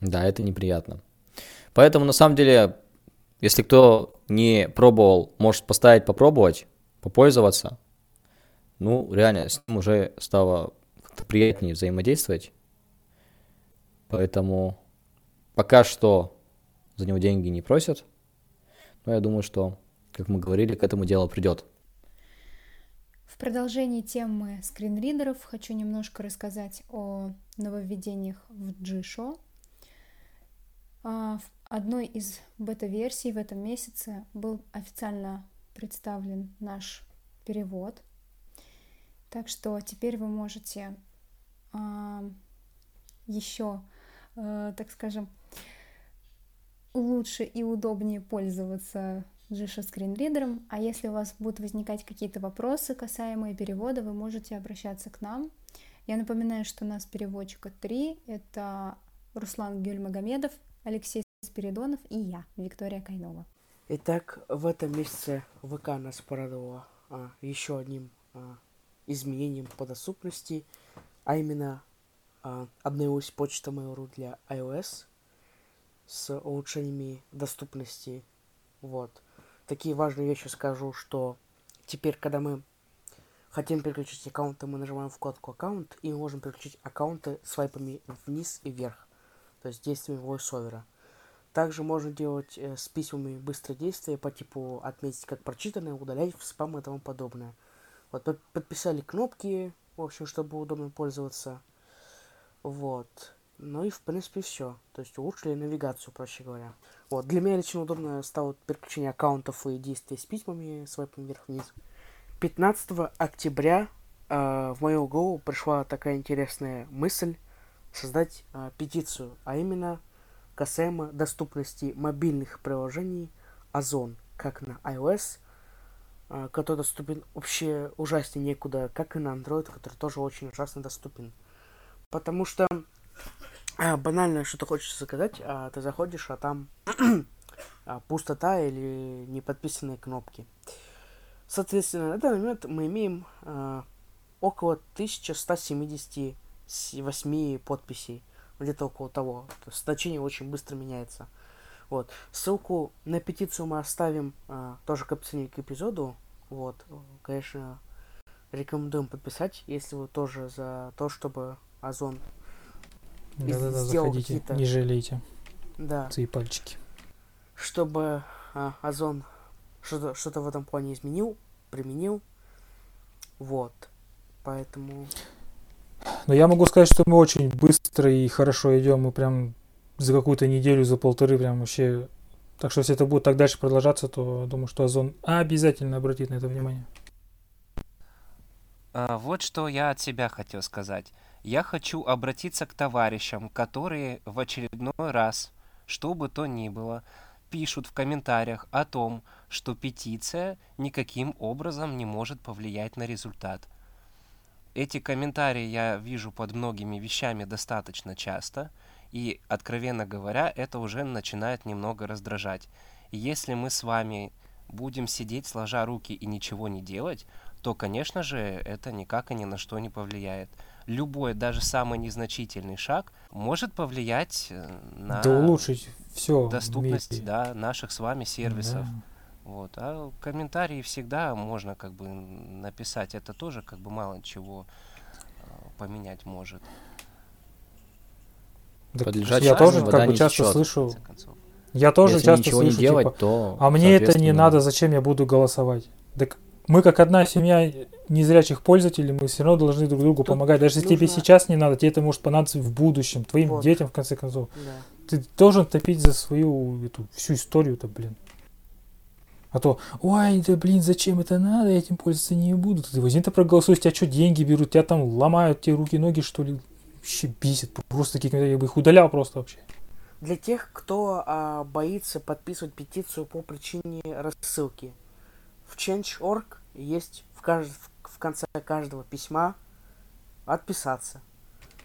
Да, это неприятно. Поэтому, на самом деле, если кто не пробовал, может поставить попробовать, попользоваться. Ну, реально, с ним уже стало как-то приятнее взаимодействовать. Поэтому пока что за него деньги не просят. Но я думаю, что, как мы говорили, к этому дело придет. В продолжении темы скринридеров хочу немножко рассказать о нововведениях в G-Show. А, В одной из бета-версий в этом месяце был официально представлен наш перевод. Так что теперь вы можете а, еще, э, так скажем, лучше и удобнее пользоваться Джиша скринридером. А если у вас будут возникать какие-то вопросы, касаемые перевода, вы можете обращаться к нам. Я напоминаю, что у нас переводчика три. Это Руслан Гюльмагомедов, Алексей Спиридонов и я, Виктория Кайнова. Итак, в этом месяце ВК нас порадовала а, еще одним а, изменением по доступности, а именно а, обновилась почта Mail.ru для iOS с улучшениями доступности. Вот. Такие важные вещи скажу, что теперь, когда мы хотим переключить аккаунты, мы нажимаем вкладку аккаунт и можем переключить аккаунты свайпами вниз и вверх, то есть действиями VoiceOver. Также можно делать э, с письмами быстрые действия по типу отметить как прочитанное, удалять в спам и тому подобное. Вот под- подписали кнопки, в общем, чтобы удобно пользоваться. Вот. Ну и в принципе все. То есть улучшили навигацию, проще говоря. Вот. Для меня лично удобно стало переключение аккаунтов и действия с письмами, свайпом вверх-вниз. 15 октября э, в мою голову пришла такая интересная мысль создать э, петицию, а именно касаемо доступности мобильных приложений Озон, как на iOS, а, который доступен вообще ужаснее некуда, как и на Android, который тоже очень ужасно доступен. Потому что а, банально что-то хочется заказать, а ты заходишь, а там а, пустота или неподписанные кнопки. Соответственно, на данный момент мы имеем а, около 1178 подписей где-то около того. То есть значение очень быстро меняется. Вот. Ссылку на петицию мы оставим а, тоже к описанию к эпизоду. Вот. Конечно, рекомендуем подписать, если вы тоже за то, чтобы Озон, Да-да-да, сделал заходите, какие-то- не жалейте да, свои пальчики. чтобы а, Озон что-то что в этом плане изменил, применил. Вот. Поэтому Но я могу сказать, что мы очень быстро и хорошо идем. Мы прям за какую-то неделю, за полторы прям вообще... Так что если это будет так дальше продолжаться, то думаю, что Озон обязательно обратит на это внимание. А, Вот что я от себя хотел сказать. Я хочу обратиться к товарищам, которые в очередной раз, что бы то ни было, пишут в комментариях о том, что петиция никаким образом не может повлиять на результат. Эти комментарии я вижу под многими вещами достаточно часто, И, откровенно говоря, это уже начинает немного раздражать. И если мы с вами будем сидеть сложа руки и ничего не делать, то, конечно же, это никак и ни на что не повлияет. Любой, даже самый незначительный шаг может повлиять э, на Да улучшить все. доступность да, наших с вами сервисов. Да. Вот. А комментарии всегда можно как бы написать. Это тоже как бы мало чего э, поменять может. Подлежащий я тоже как бы часто течет. В слышу, конце концов. я тоже Если часто слышу, не делать, типа, то... а мне это не надо, зачем я буду голосовать? Так мы как одна семья незрячих пользователей, мы все равно должны друг другу Тут помогать. Даже если тебе нужно- сейчас не надо, тебе это может понадобиться в будущем, твоим Вот. детям, в конце концов. Да. Ты должен топить за свою эту всю историю-то, блин. А то, ой, да блин, зачем это надо, я этим пользоваться не буду. Ты возьми-то проголосуй, тебя что, деньги берут, тебя там ломают, тебе руки, ноги, что ли. Вообще бесит, просто такие комментарии, я бы их удалял просто вообще. Для тех, кто а, боится подписывать петицию по причине рассылки, в Change.org есть в, кажд... в конце каждого письма отписаться.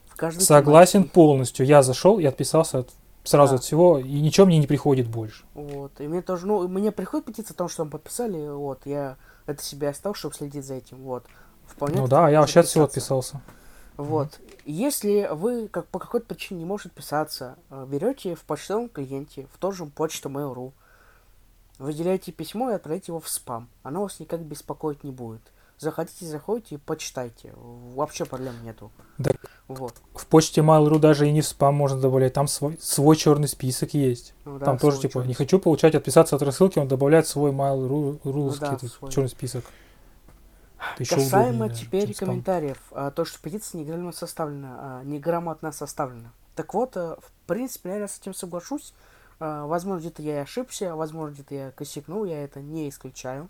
В Согласен тематике. полностью. Я зашел и отписался от- сразу Да. от всего, и ничего мне не приходит больше. Вот. И мне тоже, ну, мне приходит петиция о том, что мы подписали, вот, я это себе оставил, чтобы следить за этим, вот. Вполне ну да, я вообще от всего отписался. Вот. Если вы как, по какой-то причине не можете писаться, э, берете в почтовом клиенте, в тот же почту Mail.ru, выделяете письмо и отправляете его в спам. Оно вас никак беспокоить не будет. Заходите, заходите и почитайте. Вообще проблем нету. Да. Вот. В почте Mail.ru даже и не в спам можно добавлять, там свой, свой черный список есть. Ну да, там тоже типа, чёрный не хочу получать, отписаться от рассылки, он добавляет свой Mail.ru Ну да, этот свой. черный список. Это ещё Касаемо удобнее, теперь комментариев, а, то, что петиция неграмотно составлена, а, неграмотно составлена. Так вот, а, в принципе, я с этим соглашусь. А, возможно, где-то я и ошибся, возможно, где-то я косякнул, я это не исключаю.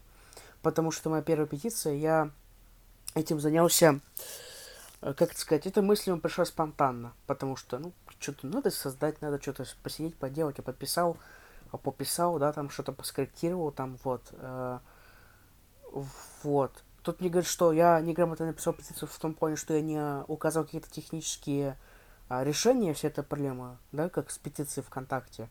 Потому что моя первая петиция, я этим занялся, э, как это сказать, эта мысль мне пришла спонтанно. Потому что, ну, что-то надо создать, надо что-то посидеть, поделать. Я подписал, а, пописал, да, там что-то поскорректировал, там, вот. э, вот. Тут мне говорят, что я неграмотно написал петицию в том плане, что я не указал какие-то технические а, решения всей этой проблемы, да, как с петицией ВКонтакте.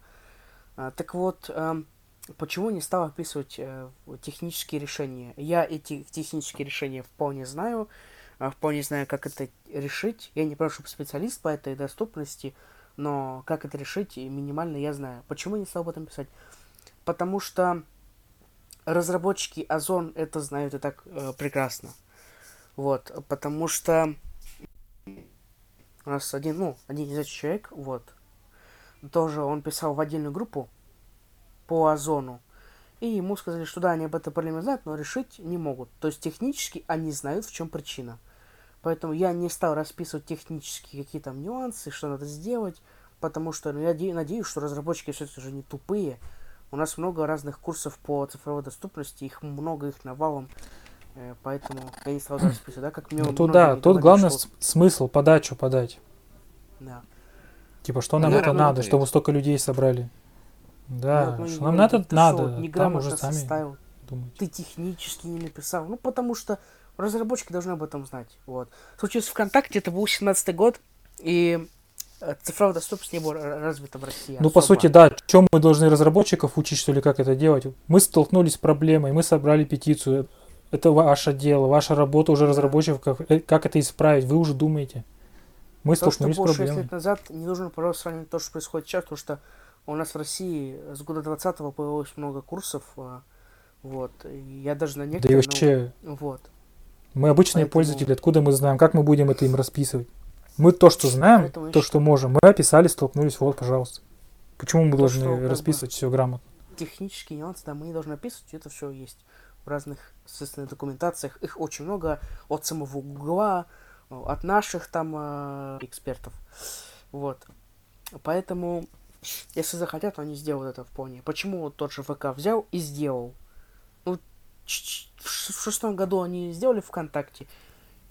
А, так вот, эм, почему не стал описывать э, технические решения? Я эти технические решения вполне знаю, а, вполне знаю, как это решить. Я не прошу специалист по этой доступности, но как это решить, минимально я знаю. Почему не стал об этом писать? Потому что разработчики Озон это знают и так э, прекрасно. Вот, потому что у нас один, ну, один из этих человек, вот, тоже он писал в отдельную группу по Озону, и ему сказали, что да, они об этой проблеме знают, но решить не могут. То есть технически они знают, в чем причина. Поэтому я не стал расписывать технические какие там нюансы, что надо сделать, потому что ну, я де- надеюсь, что разработчики все-таки же не тупые. У нас много разных курсов по цифровой доступности, их много, их навалом. Э, Поэтому я не стал расписывать, да, как мне Ну, тут да, тут главное что- смысл, подачу подать. Да. Типа, что Ну, нам да, это надо, чтобы столько людей собрали. Да, Вот, ну, что и нам говорят, это ты надо, шо, там неграмотно уже сами составил, думают. ты технически не написал. Ну, потому что разработчики должны об этом знать. Вот. Случилось ВКонтакте, это был 17 год, и э, цифровая доступность не была развита в России. Ну, по особо. сути, да, чем мы должны разработчиков учить, что ли, как это делать? Мы столкнулись с проблемой, мы собрали петицию. Это ваше дело, ваша работа уже разработчиков, э, как это исправить, вы уже думаете. Мы То, что столкнулись с было 6 проблемой. лет назад, не нужно просто сравнивать то, что происходит сейчас, потому что у нас в России с года 20 появилось много курсов, а, вот, я даже на Да и некоторые, вообще, ну, вот, мы обычные поэтому- пользователи, откуда мы знаем, как мы будем это им расписывать? Мы то, что знаем, Поэтому то, считаю- что можем, мы описали, столкнулись, вот, пожалуйста. Почему мы То, должны что, расписывать все грамотно? технические нюансы, да, мы не должны описывать, это все есть в разных, естественно, документациях. Их очень много от самого Гугла, от наших там э, экспертов. Вот. Поэтому, если захотят, они сделают это вполне. Почему вот тот же ВК взял и сделал? Ну, в в шестом году они сделали ВКонтакте,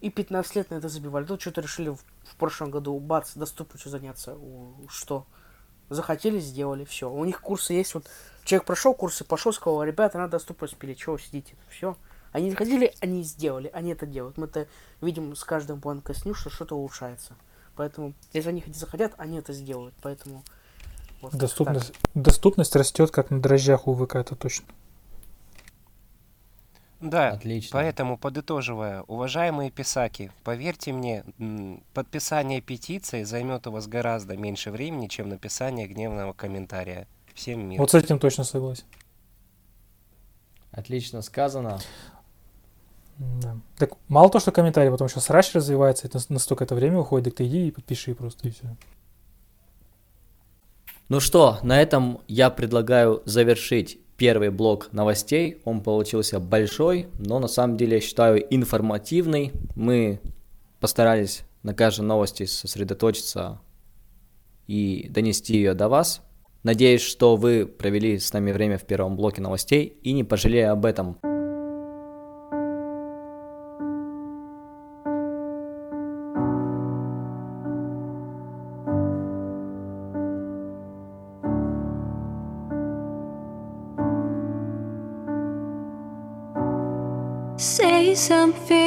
и 15 лет на это забивали. Тут что-то решили в, в прошлом году, бац, доступностью заняться. Что? Захотели, сделали, все. У них курсы есть, вот человек прошел курсы, пошел, сказал, ребята, надо доступность пилить, чего сидите, все. Они захотели, они сделали, они это делают. Мы это видим с каждым планкой сню, что что-то улучшается. Поэтому, если они захотят, они это сделают. Поэтому вот Доступность, доступность растет как на дрожжах у ВК, это точно. Да, Отлично. поэтому, подытоживая, уважаемые писаки, поверьте мне, подписание петиции займет у вас гораздо меньше времени, чем написание гневного комментария. Всем мир. Вот с этим точно согласен. Отлично сказано. Да. Так мало то, что комментарий, потом сейчас срач развивается, это настолько это время уходит, так ты иди и подпиши просто, и все. Ну что, на этом я предлагаю завершить первый блок новостей. Он получился большой, но на самом деле я считаю информативный. Мы постарались на каждой новости сосредоточиться и донести ее до вас. Надеюсь, что вы провели с нами время в первом блоке новостей и не пожалели об этом. Something,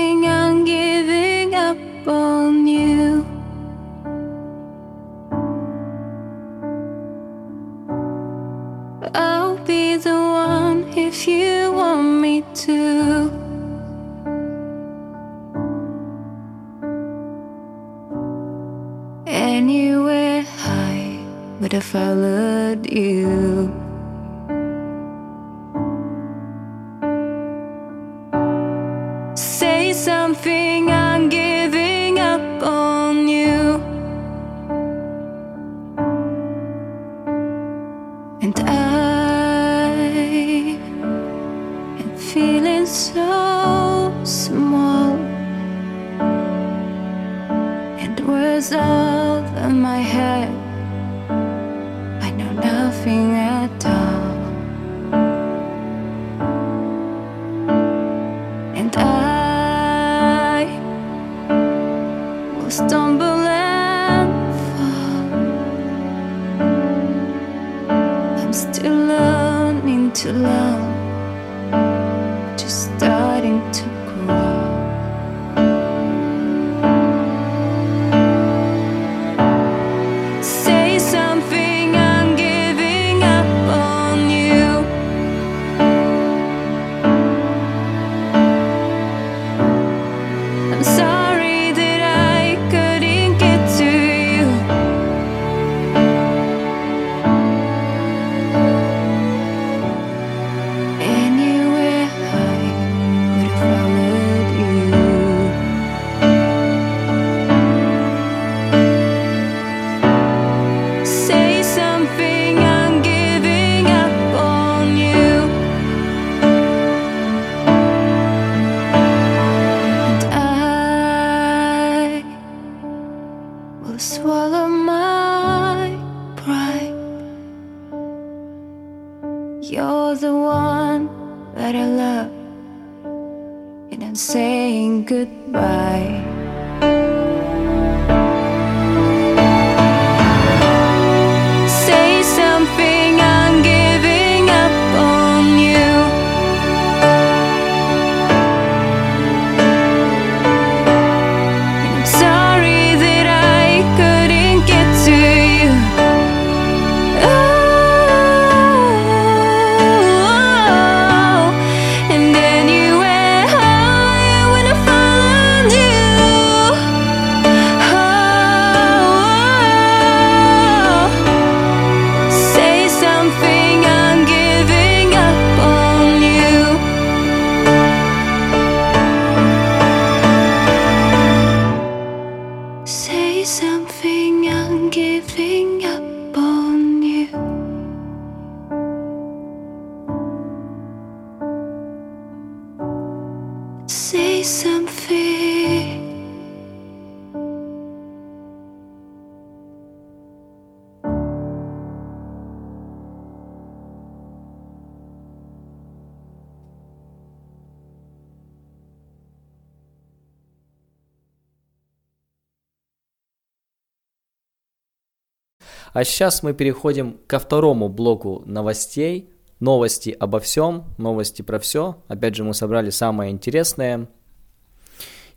А сейчас мы переходим ко второму блоку новостей. Новости обо всем, новости про все. Опять же, мы собрали самое интересное.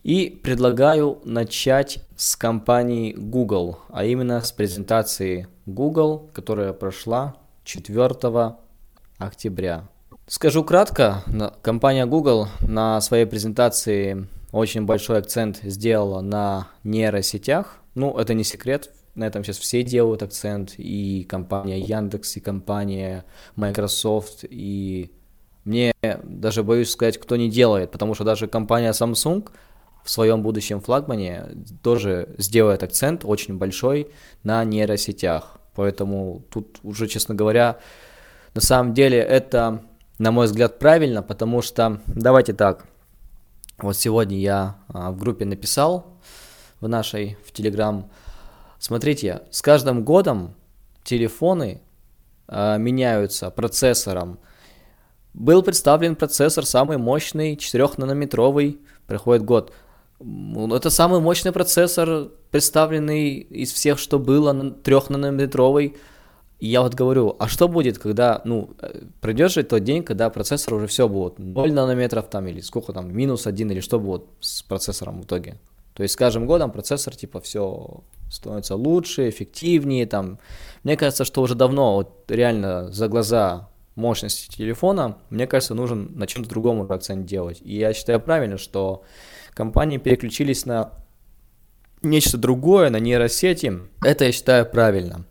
И предлагаю начать с компании Google, а именно с презентации Google, которая прошла 4 октября. Скажу кратко, компания Google на своей презентации очень большой акцент сделала на нейросетях. Ну, это не секрет, на этом сейчас все делают акцент, и компания Яндекс, и компания Microsoft, и мне даже боюсь сказать, кто не делает, потому что даже компания Samsung в своем будущем флагмане тоже сделает акцент очень большой на нейросетях. Поэтому тут уже, честно говоря, на самом деле это, на мой взгляд, правильно, потому что, давайте так, вот сегодня я а, в группе написал, в нашей, в Telegram, смотрите, с каждым годом телефоны а, меняются процессором. Был представлен процессор самый мощный, 4-нанометровый, проходит год. Это самый мощный процессор, представленный из всех, что было, 3-нанометровый. И я вот говорю, а что будет, когда, ну, э, придет же тот день, когда процессор уже все будет 0 нанометров там, или сколько там, минус 1, или что будет с процессором в итоге? То есть с каждым годом процессор, типа, все становится лучше, эффективнее, там. Мне кажется, что уже давно, вот реально за глаза мощности телефона, мне кажется, нужен на чем-то другом акцент делать. И я считаю правильно, что компании переключились на нечто другое, на нейросети. Это я считаю правильно.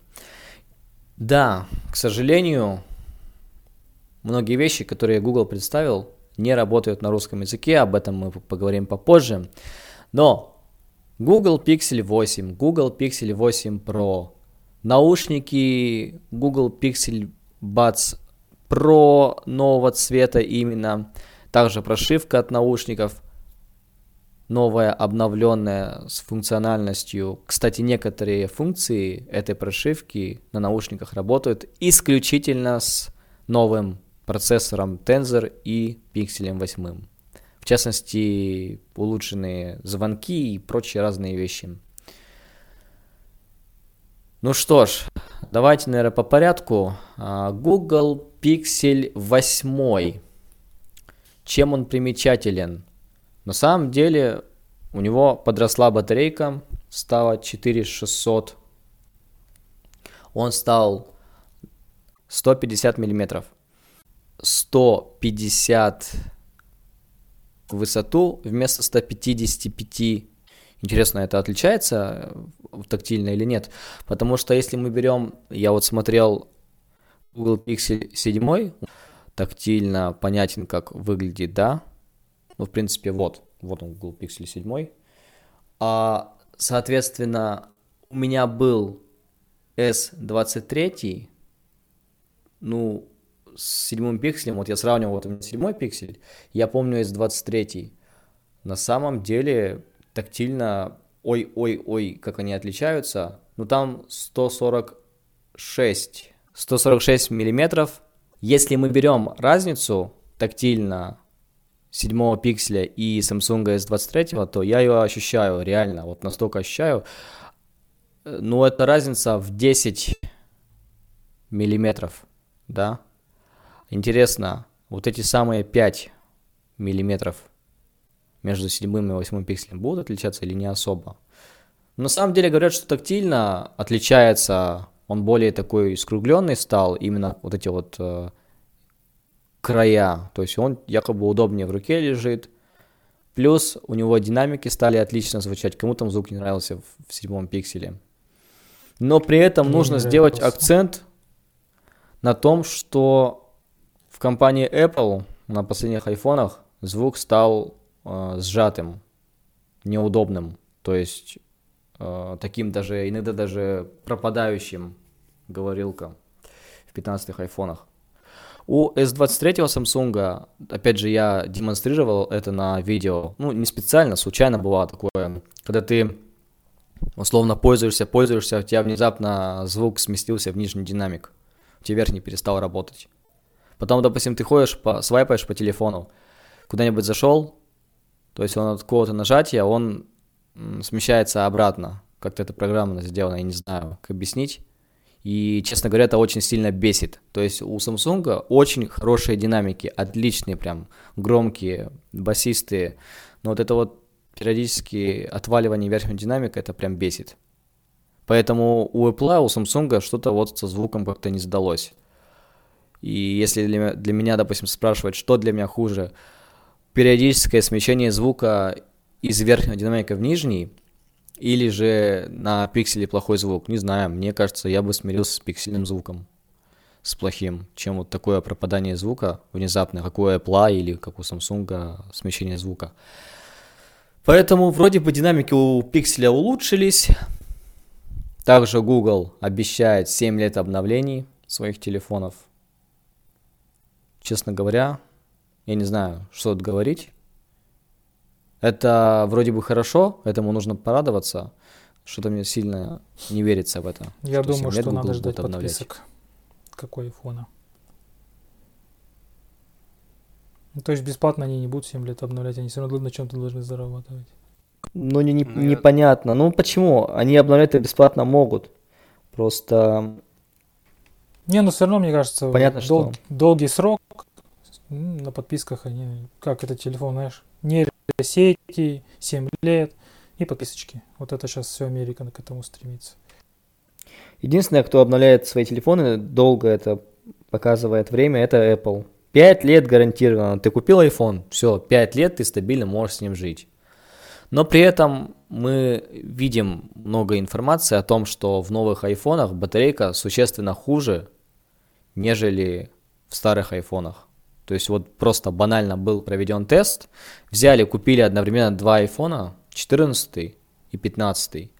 Да, к сожалению, многие вещи, которые Google представил, не работают на русском языке, об этом мы поговорим попозже. Но Google Pixel 8, Google Pixel 8 Pro, наушники Google Pixel Buds Pro нового цвета именно, также прошивка от наушников – новая, обновленная с функциональностью. Кстати, некоторые функции этой прошивки на наушниках работают исключительно с новым процессором Tensor и Pixel 8. В частности, улучшенные звонки и прочие разные вещи. Ну что ж, давайте, наверное, по порядку. А, Google Pixel 8. Чем он примечателен? На самом деле у него подросла батарейка, стала 4600. Он стал 150 миллиметров. 150 в высоту вместо 155. Интересно, это отличается тактильно или нет? Потому что если мы берем, я вот смотрел Google Pixel 7, тактильно понятен, как выглядит, да, ну, в принципе, вот, вот он, Google Pixel 7. А, соответственно, у меня был S23, ну, с седьмым пикселем, вот я сравнивал, вот седьмой пиксель, я помню S23. На самом деле, тактильно, ой-ой-ой, как они отличаются, ну, там 146, 146 миллиметров. Если мы берем разницу тактильно 7 пикселя и Samsung S23, то я ее ощущаю реально, вот настолько ощущаю. Ну, это разница в 10 миллиметров, да. Интересно, вот эти самые 5 миллиметров между 7 и 8 пикселем будут отличаться или не особо? На самом деле говорят, что тактильно отличается, он более такой скругленный стал, именно вот эти вот э, края, то есть он якобы удобнее в руке лежит. Плюс у него динамики стали отлично звучать, кому там звук не нравился в, в седьмом пикселе. Но при этом Мне нужно сделать акцент на том, что компании Apple на последних айфонах звук стал э, сжатым, неудобным, то есть э, таким даже, иногда даже пропадающим говорилка в 15 айфонах. У S23 Samsung, опять же, я демонстрировал это на видео, ну, не специально, случайно бывало такое, когда ты условно пользуешься, пользуешься, у тебя внезапно звук сместился в нижний динамик, у тебя верхний перестал работать. Потом, допустим, ты ходишь, по, свайпаешь по телефону, куда-нибудь зашел, то есть он от какого-то нажатия, он смещается обратно. Как-то это программно сделано, я не знаю, как объяснить. И, честно говоря, это очень сильно бесит. То есть у Samsung очень хорошие динамики, отличные прям, громкие, басистые. Но вот это вот периодически отваливание верхней динамика, это прям бесит. Поэтому у Apple, у Samsung что-то вот со звуком как-то не сдалось. И если для, для меня, допустим, спрашивать, что для меня хуже, периодическое смещение звука из верхнего динамика в нижний, или же на пикселе плохой звук, не знаю, мне кажется, я бы смирился с пиксельным звуком, с плохим, чем вот такое пропадание звука внезапно, как у Apple или как у Samsung смещение звука. Поэтому вроде бы динамики у пикселя улучшились. Также Google обещает 7 лет обновлений своих телефонов. Честно говоря, я не знаю, что тут говорить. Это вроде бы хорошо, этому нужно порадоваться. Что-то мне сильно не верится в это. Я что думаю, что Google надо ждать подписок. Какой айфона. Ну, то есть бесплатно они не будут 7 лет обновлять, они все равно на чем-то должны зарабатывать. Ну, не, не, ну, непонятно. Ну, почему? Они обновлять это бесплатно могут. Просто... Не, ну все равно, мне кажется, Понятно, дол- что... долгий срок на подписках они... Как это телефон, знаешь? Нейросети, 7 лет и подписочки. Вот это сейчас все Америка к этому стремится. Единственное, кто обновляет свои телефоны, долго это показывает время, это Apple. Пять лет гарантированно. Ты купил iPhone, все, пять лет ты стабильно можешь с ним жить. Но при этом мы видим много информации о том, что в новых айфонах батарейка существенно хуже, нежели в старых айфонах. То есть вот просто банально был проведен тест, взяли, купили одновременно два айфона, 14 и 15.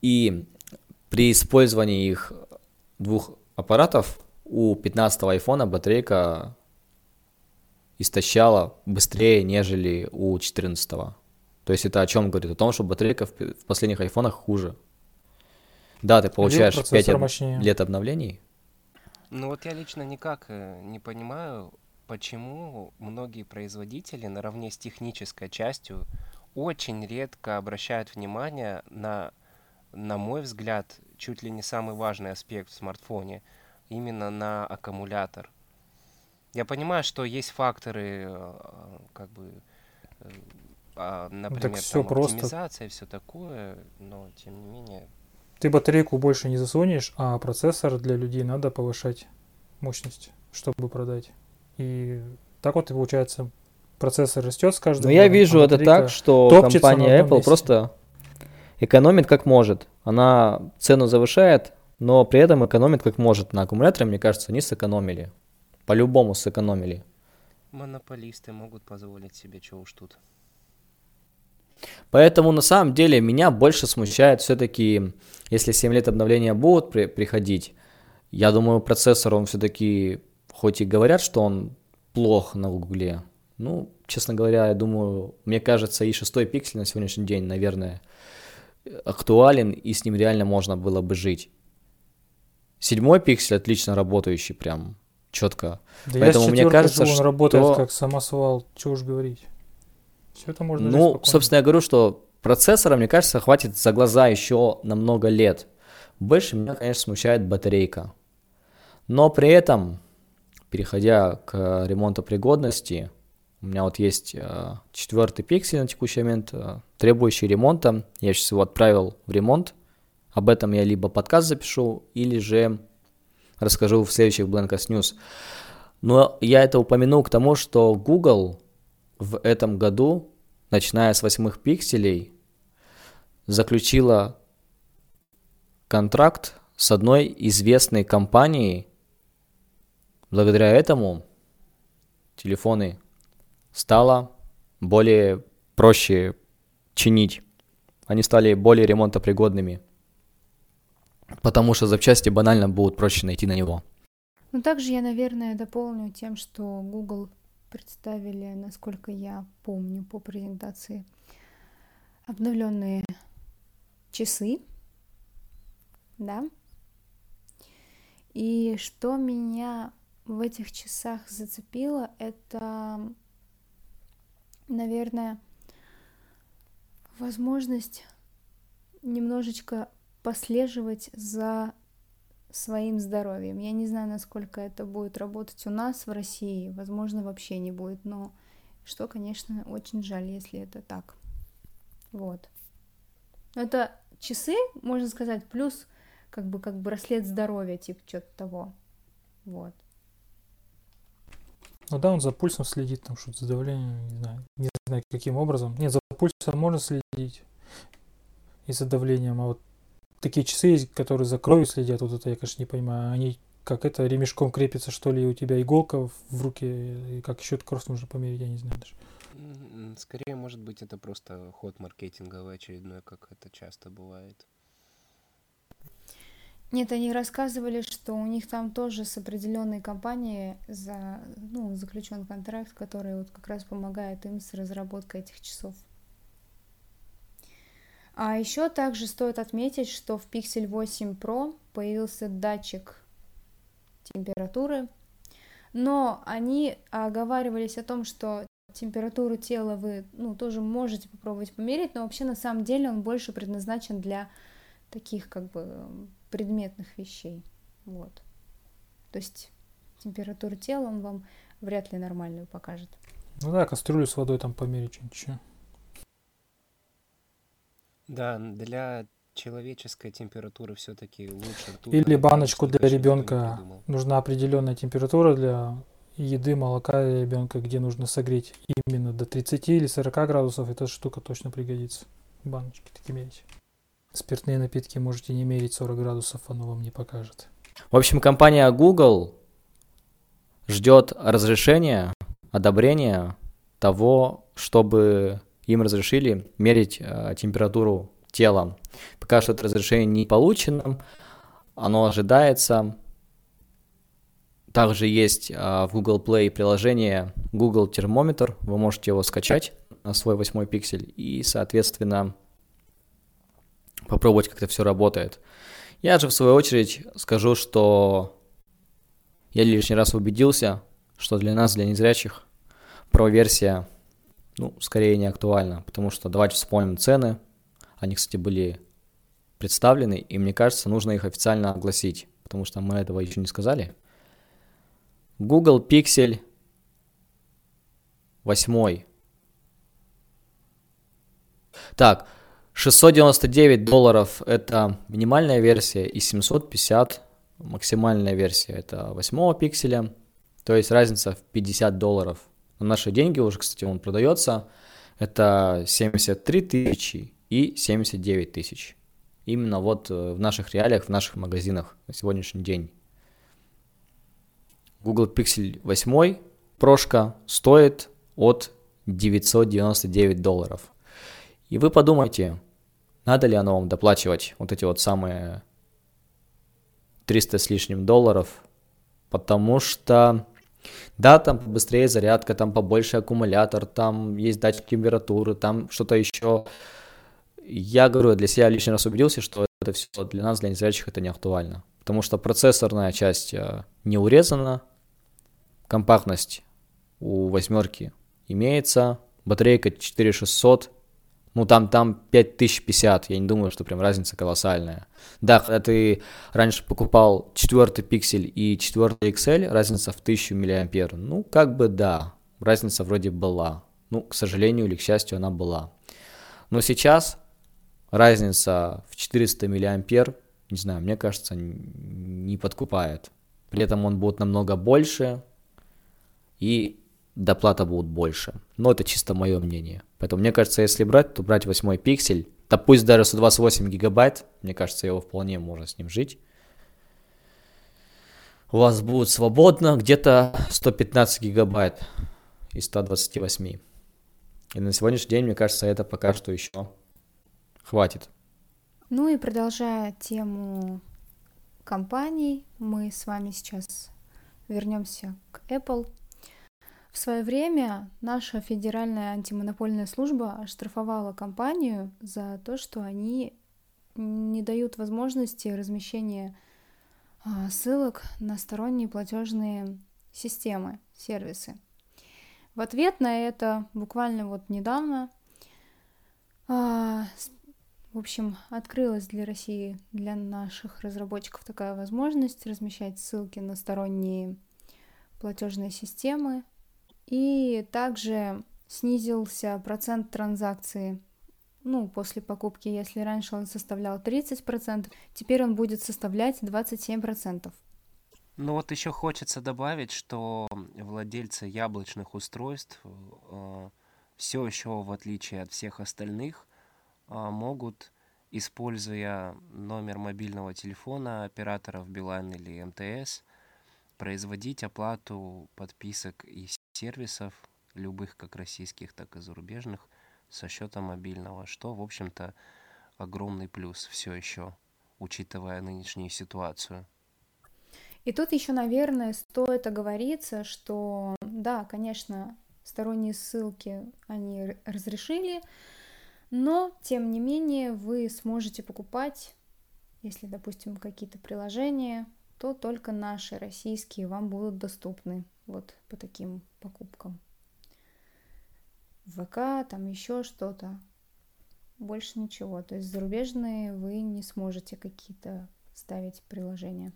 И при использовании их двух аппаратов у 15 айфона батарейка истощала быстрее, нежели у 14. -го. То есть это о чем говорит? О том, что батарейка в, в последних айфонах хуже. Да, ты получаешь 5 мощнее. лет обновлений. Ну вот я лично никак э, не понимаю, почему многие производители наравне с технической частью очень редко обращают внимание на, на мой взгляд, чуть ли не самый важный аспект в смартфоне, именно на аккумулятор. Я понимаю, что есть факторы, э, как бы, а, ну, например, так все там просто. оптимизация, все такое, но тем не менее. Ты батарейку больше не засунешь, а процессор для людей надо повышать мощность, чтобы продать. И так вот и получается, процессор растет с каждым. Но я вижу а это так, что компания Apple месте. просто экономит как может. Она цену завышает, но при этом экономит как может. На аккумуляторе, мне кажется, они сэкономили. По-любому сэкономили. Монополисты могут позволить себе, чего уж тут. Поэтому на самом деле меня больше смущает все-таки, если 7 лет обновления будут при- приходить, я думаю, процессор он все-таки, хоть и говорят, что он плох на Гугле, ну, честно говоря, я думаю, мне кажется, и шестой пиксель на сегодняшний день, наверное, актуален, и с ним реально можно было бы жить. Седьмой пиксель отлично работающий, прям четко. Да Поэтому я мне кажется, он что... работает как самосвал, чего уж говорить. Все это можно Ну, собственно, я говорю, что процессора, мне кажется, хватит за глаза еще на много лет. Больше меня, конечно, смущает батарейка. Но при этом, переходя к ремонтопригодности, у меня вот есть э, четвертый пиксель на текущий момент, э, требующий ремонта. Я сейчас его отправил в ремонт. Об этом я либо подкаст запишу, или же расскажу в следующих Blankos News. Но я это упомянул к тому, что Google в этом году, начиная с восьмых пикселей, заключила контракт с одной известной компанией. Благодаря этому телефоны стало более проще чинить. Они стали более ремонтопригодными, потому что запчасти банально будут проще найти на него. Ну, также я, наверное, дополню тем, что Google представили, насколько я помню по презентации, обновленные часы, да. И что меня в этих часах зацепило, это, наверное, возможность немножечко послеживать за своим здоровьем. Я не знаю, насколько это будет работать у нас в России, возможно, вообще не будет, но что, конечно, очень жаль, если это так. Вот. Это часы, можно сказать, плюс как бы как браслет здоровья, типа что-то того. Вот. Ну да, он за пульсом следит, там что-то за давлением, не знаю. Не знаю, каким образом. Нет, за пульсом можно следить и за давлением, а вот такие часы есть, которые за кровью следят, вот это я, конечно, не понимаю. Они как это ремешком крепится, что ли, у тебя иголка в руке, и как еще кровь нужно померить, я не знаю даже. Скорее, может быть, это просто ход маркетинговый очередной, как это часто бывает. Нет, они рассказывали, что у них там тоже с определенной компанией за, ну, заключен контракт, который вот как раз помогает им с разработкой этих часов. А еще также стоит отметить, что в Pixel 8 Pro появился датчик температуры, но они оговаривались о том, что температуру тела вы ну, тоже можете попробовать померить, но вообще на самом деле он больше предназначен для таких как бы предметных вещей. Вот. То есть температуру тела он вам вряд ли нормальную покажет. Ну да, кастрюлю с водой там померить, что-нибудь. Да, для человеческой температуры все-таки лучше ртуть. Или баночку для ребенка. Нужна определенная температура для еды, молока для ребенка, где нужно согреть именно до 30 или 40 градусов. Эта штука точно пригодится. Баночки такие мерить. Спиртные напитки можете не мерить 40 градусов, оно вам не покажет. В общем, компания Google ждет разрешения, одобрения того, чтобы им разрешили мерить э, температуру тела. Пока что это разрешение не получено, оно ожидается. Также есть а, в Google Play приложение Google термометр. Вы можете его скачать на свой восьмой пиксель и, соответственно, попробовать, как это все работает. Я же, в свою очередь, скажу, что я лишний раз убедился, что для нас, для незрячих, Pro-версия, ну, скорее не актуальна, потому что давайте вспомним цены. Они, кстати, были представлены, и мне кажется, нужно их официально огласить, потому что мы этого еще не сказали. Google Pixel 8. Так, 699 долларов это минимальная версия и 750 максимальная версия это 8 пикселя. То есть разница в 50 долларов. На наши деньги уже, кстати, он продается. Это 73 тысячи и 79 тысяч. Именно вот э, в наших реалиях, в наших магазинах на сегодняшний день. Google Pixel 8 прошка стоит от 999 долларов. И вы подумайте, надо ли оно вам доплачивать вот эти вот самые 300 с лишним долларов, потому что, да, там быстрее зарядка, там побольше аккумулятор, там есть датчик температуры, там что-то еще. Я говорю, для себя лишний раз убедился, что это все для нас, для незрячих, это не актуально. Потому что процессорная часть э, не урезана, компактность у восьмерки имеется, батарейка 4600, ну там, там 5050, я не думаю, что прям разница колоссальная. Да, когда ты раньше покупал четвертый пиксель и четвертый XL, разница в 1000 миллиампер, ну как бы да, разница вроде была. Ну, к сожалению или к счастью, она была. Но сейчас разница в 400 миллиампер, не знаю, мне кажется, не подкупает. При этом он будет намного больше, и доплата будет больше. Но это чисто мое мнение. Поэтому мне кажется, если брать, то брать 8 пиксель, да пусть даже 128 гигабайт, мне кажется, его вполне можно с ним жить. У вас будет свободно где-то 115 гигабайт из 128. И на сегодняшний день, мне кажется, это пока что еще хватит. Ну и продолжая тему компаний, мы с вами сейчас вернемся к Apple. В свое время наша федеральная антимонопольная служба оштрафовала компанию за то, что они не дают возможности размещения а, ссылок на сторонние платежные системы, сервисы. В ответ на это буквально вот недавно, а, в общем, открылась для России, для наших разработчиков такая возможность размещать ссылки на сторонние платежные системы, и также снизился процент транзакций ну, после покупки, если раньше он составлял 30%, теперь он будет составлять 27%. Ну вот еще хочется добавить, что владельцы яблочных устройств э, все еще, в отличие от всех остальных, э, могут, используя номер мобильного телефона операторов Билайн или МТС, производить оплату подписок и сервисов, любых как российских, так и зарубежных, со счета мобильного, что, в общем-то, огромный плюс все еще, учитывая нынешнюю ситуацию. И тут еще, наверное, стоит оговориться, что да, конечно, сторонние ссылки они разрешили, но, тем не менее, вы сможете покупать, если, допустим, какие-то приложения, то только наши российские вам будут доступны вот по таким покупкам. ВК, там еще что-то. Больше ничего. То есть зарубежные вы не сможете какие-то ставить приложения.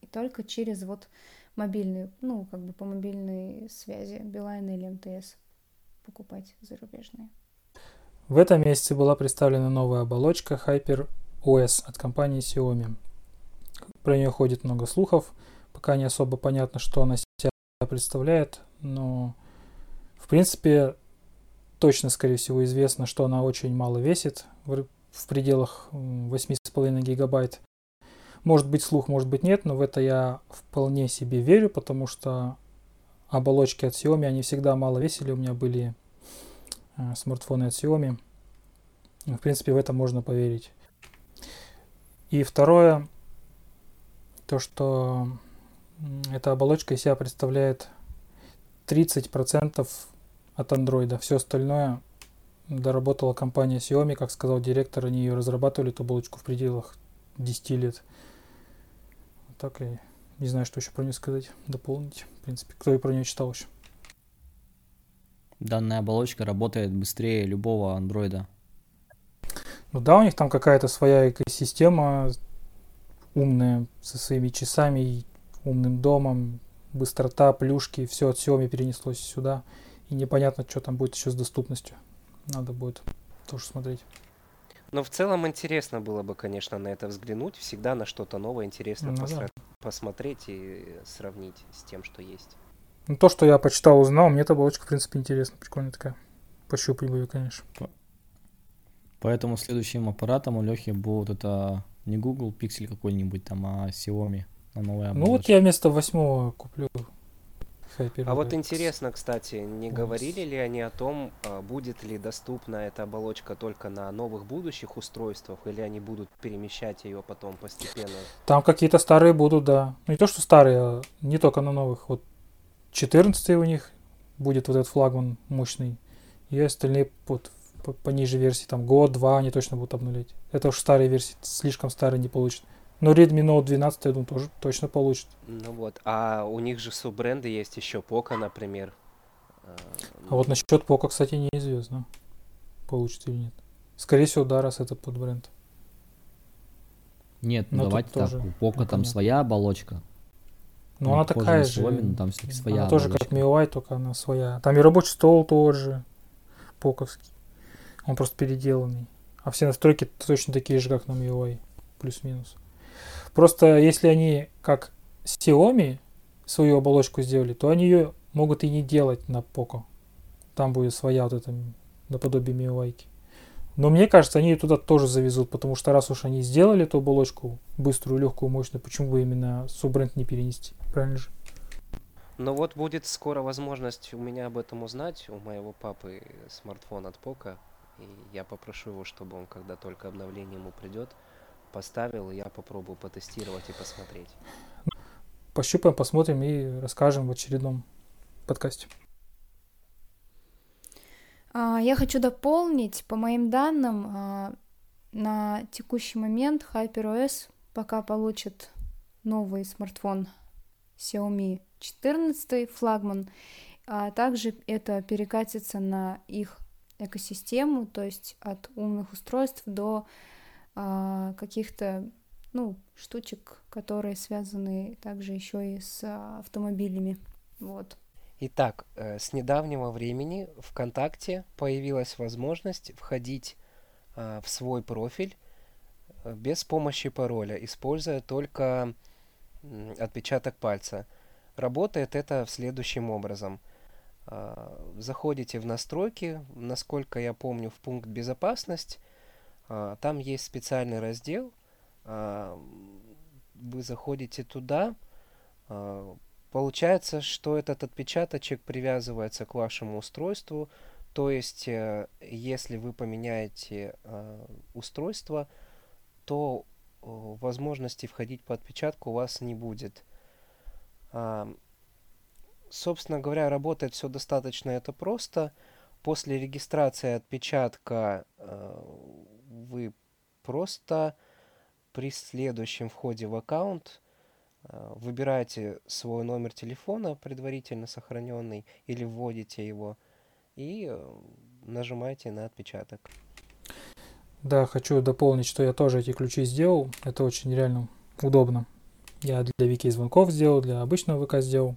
И только через вот мобильные, ну, как бы по мобильной связи, Билайн или МТС покупать зарубежные. В этом месяце была представлена новая оболочка Hyper OS от компании Xiaomi. Про нее ходит много слухов, пока не особо понятно, что она себя представляет, но в принципе точно, скорее всего, известно, что она очень мало весит, в, в пределах 8,5 гигабайт. Может быть слух, может быть нет, но в это я вполне себе верю, потому что оболочки от Xiaomi, они всегда мало весили. У меня были э, смартфоны от Xiaomi. В принципе, в это можно поверить. И второе, то, что эта оболочка из себя представляет 30% от андроида. Все остальное доработала компания Xiaomi, как сказал директор, они ее разрабатывали, эту оболочку в пределах 10 лет. Так и не знаю, что еще про нее сказать, дополнить. В принципе, кто и про нее читал еще. Данная оболочка работает быстрее любого андроида. Ну да, у них там какая-то своя экосистема умная, со своими часами, умным домом, быстрота, плюшки, все от Xiaomi перенеслось сюда. И непонятно, что там будет еще с доступностью. Надо будет тоже смотреть. Но в целом интересно было бы, конечно, на это взглянуть. Всегда на что-то новое интересно Ну посра- да. посмотреть и сравнить с тем, что есть. Ну, то, что я почитал, узнал, мне эта оболочка, в принципе, интересна. Прикольная такая. Пощупать бы ее, конечно. Поэтому следующим аппаратом у Лехи будет это не Google Pixel какой-нибудь там, а Xiaomi на новой Ну, вот я вместо восьмого куплю Hyper А вот интересно, кстати, не говорили ли они о том, а, будет ли доступна эта оболочка только на новых будущих устройствах, или они будут перемещать ее потом постепенно? Там какие-то старые будут, да. Ну, не то, что старые, а не только на новых. Вот 14 у них будет вот этот флагман мощный. И остальные вот пониже версии, там год-два они точно будут обнулять. Это уж старые версии, слишком старые не получат. Но Redmi Note 12, я думаю, тоже точно получит. Ну вот, а у них же суббренды есть еще Poco, например. А, А вот насчет Poco, кстати, неизвестно, получит или нет. Скорее всего, да, раз это под бренд. Нет, ну Но давайте так, тоже у Poco там своя оболочка. Ну, она такая же. Xiaomi, там своя она тоже как оболочка. MIUI, только она своя. Там и рабочий стол тот же, поковский. Он просто переделанный. А все настройки точно такие же, как на MIUI, плюс-минус. Просто если они как Xiaomi свою оболочку сделали, то они ее могут и не делать на Poco. Там будет своя вот эта наподобие MIUI. Но мне кажется, они ее туда тоже завезут, потому что раз уж они сделали эту оболочку быструю, легкую, мощную, почему бы именно суббренд не перенести? Правильно же? Ну вот будет скоро возможность у меня об этом узнать. У моего папы смартфон от Poco. И я попрошу его, чтобы он, когда только обновление ему придет, поставил, и я попробую потестировать и посмотреть. Пощупаем, посмотрим и расскажем в очередном подкасте. А, Я хочу дополнить, по моим данным, а, на текущий момент HyperOS пока получит новый смартфон Xiaomi 14 флагман, а также это перекатится на их экосистему, то есть от умных устройств до а, каких-то ну, штучек, которые связаны также еще и с а, автомобилями. Вот. Итак, э, с недавнего времени ВКонтакте появилась возможность входить э, в свой профиль э, без помощи пароля, используя только отпечаток пальца. Работает это следующим образом. Заходите в настройки, насколько я помню, в пункт «Безопасность». Там есть специальный раздел. Вы заходите туда, Получается, что этот отпечаточек привязывается к вашему устройству, то есть, э, если вы поменяете э, устройство, то э, возможности входить по отпечатку у вас не будет. Собственно говоря, работает все достаточно это просто. После регистрации отпечатка вы просто при следующем входе в аккаунт Э, выбираете свой номер телефона, предварительно сохраненный, или вводите его, и э, нажимаете на отпечаток. Да, хочу дополнить, что я тоже эти ключи сделал. Это очень реально удобно. Я для Вики звонков сделал, для обычного ВК сделал.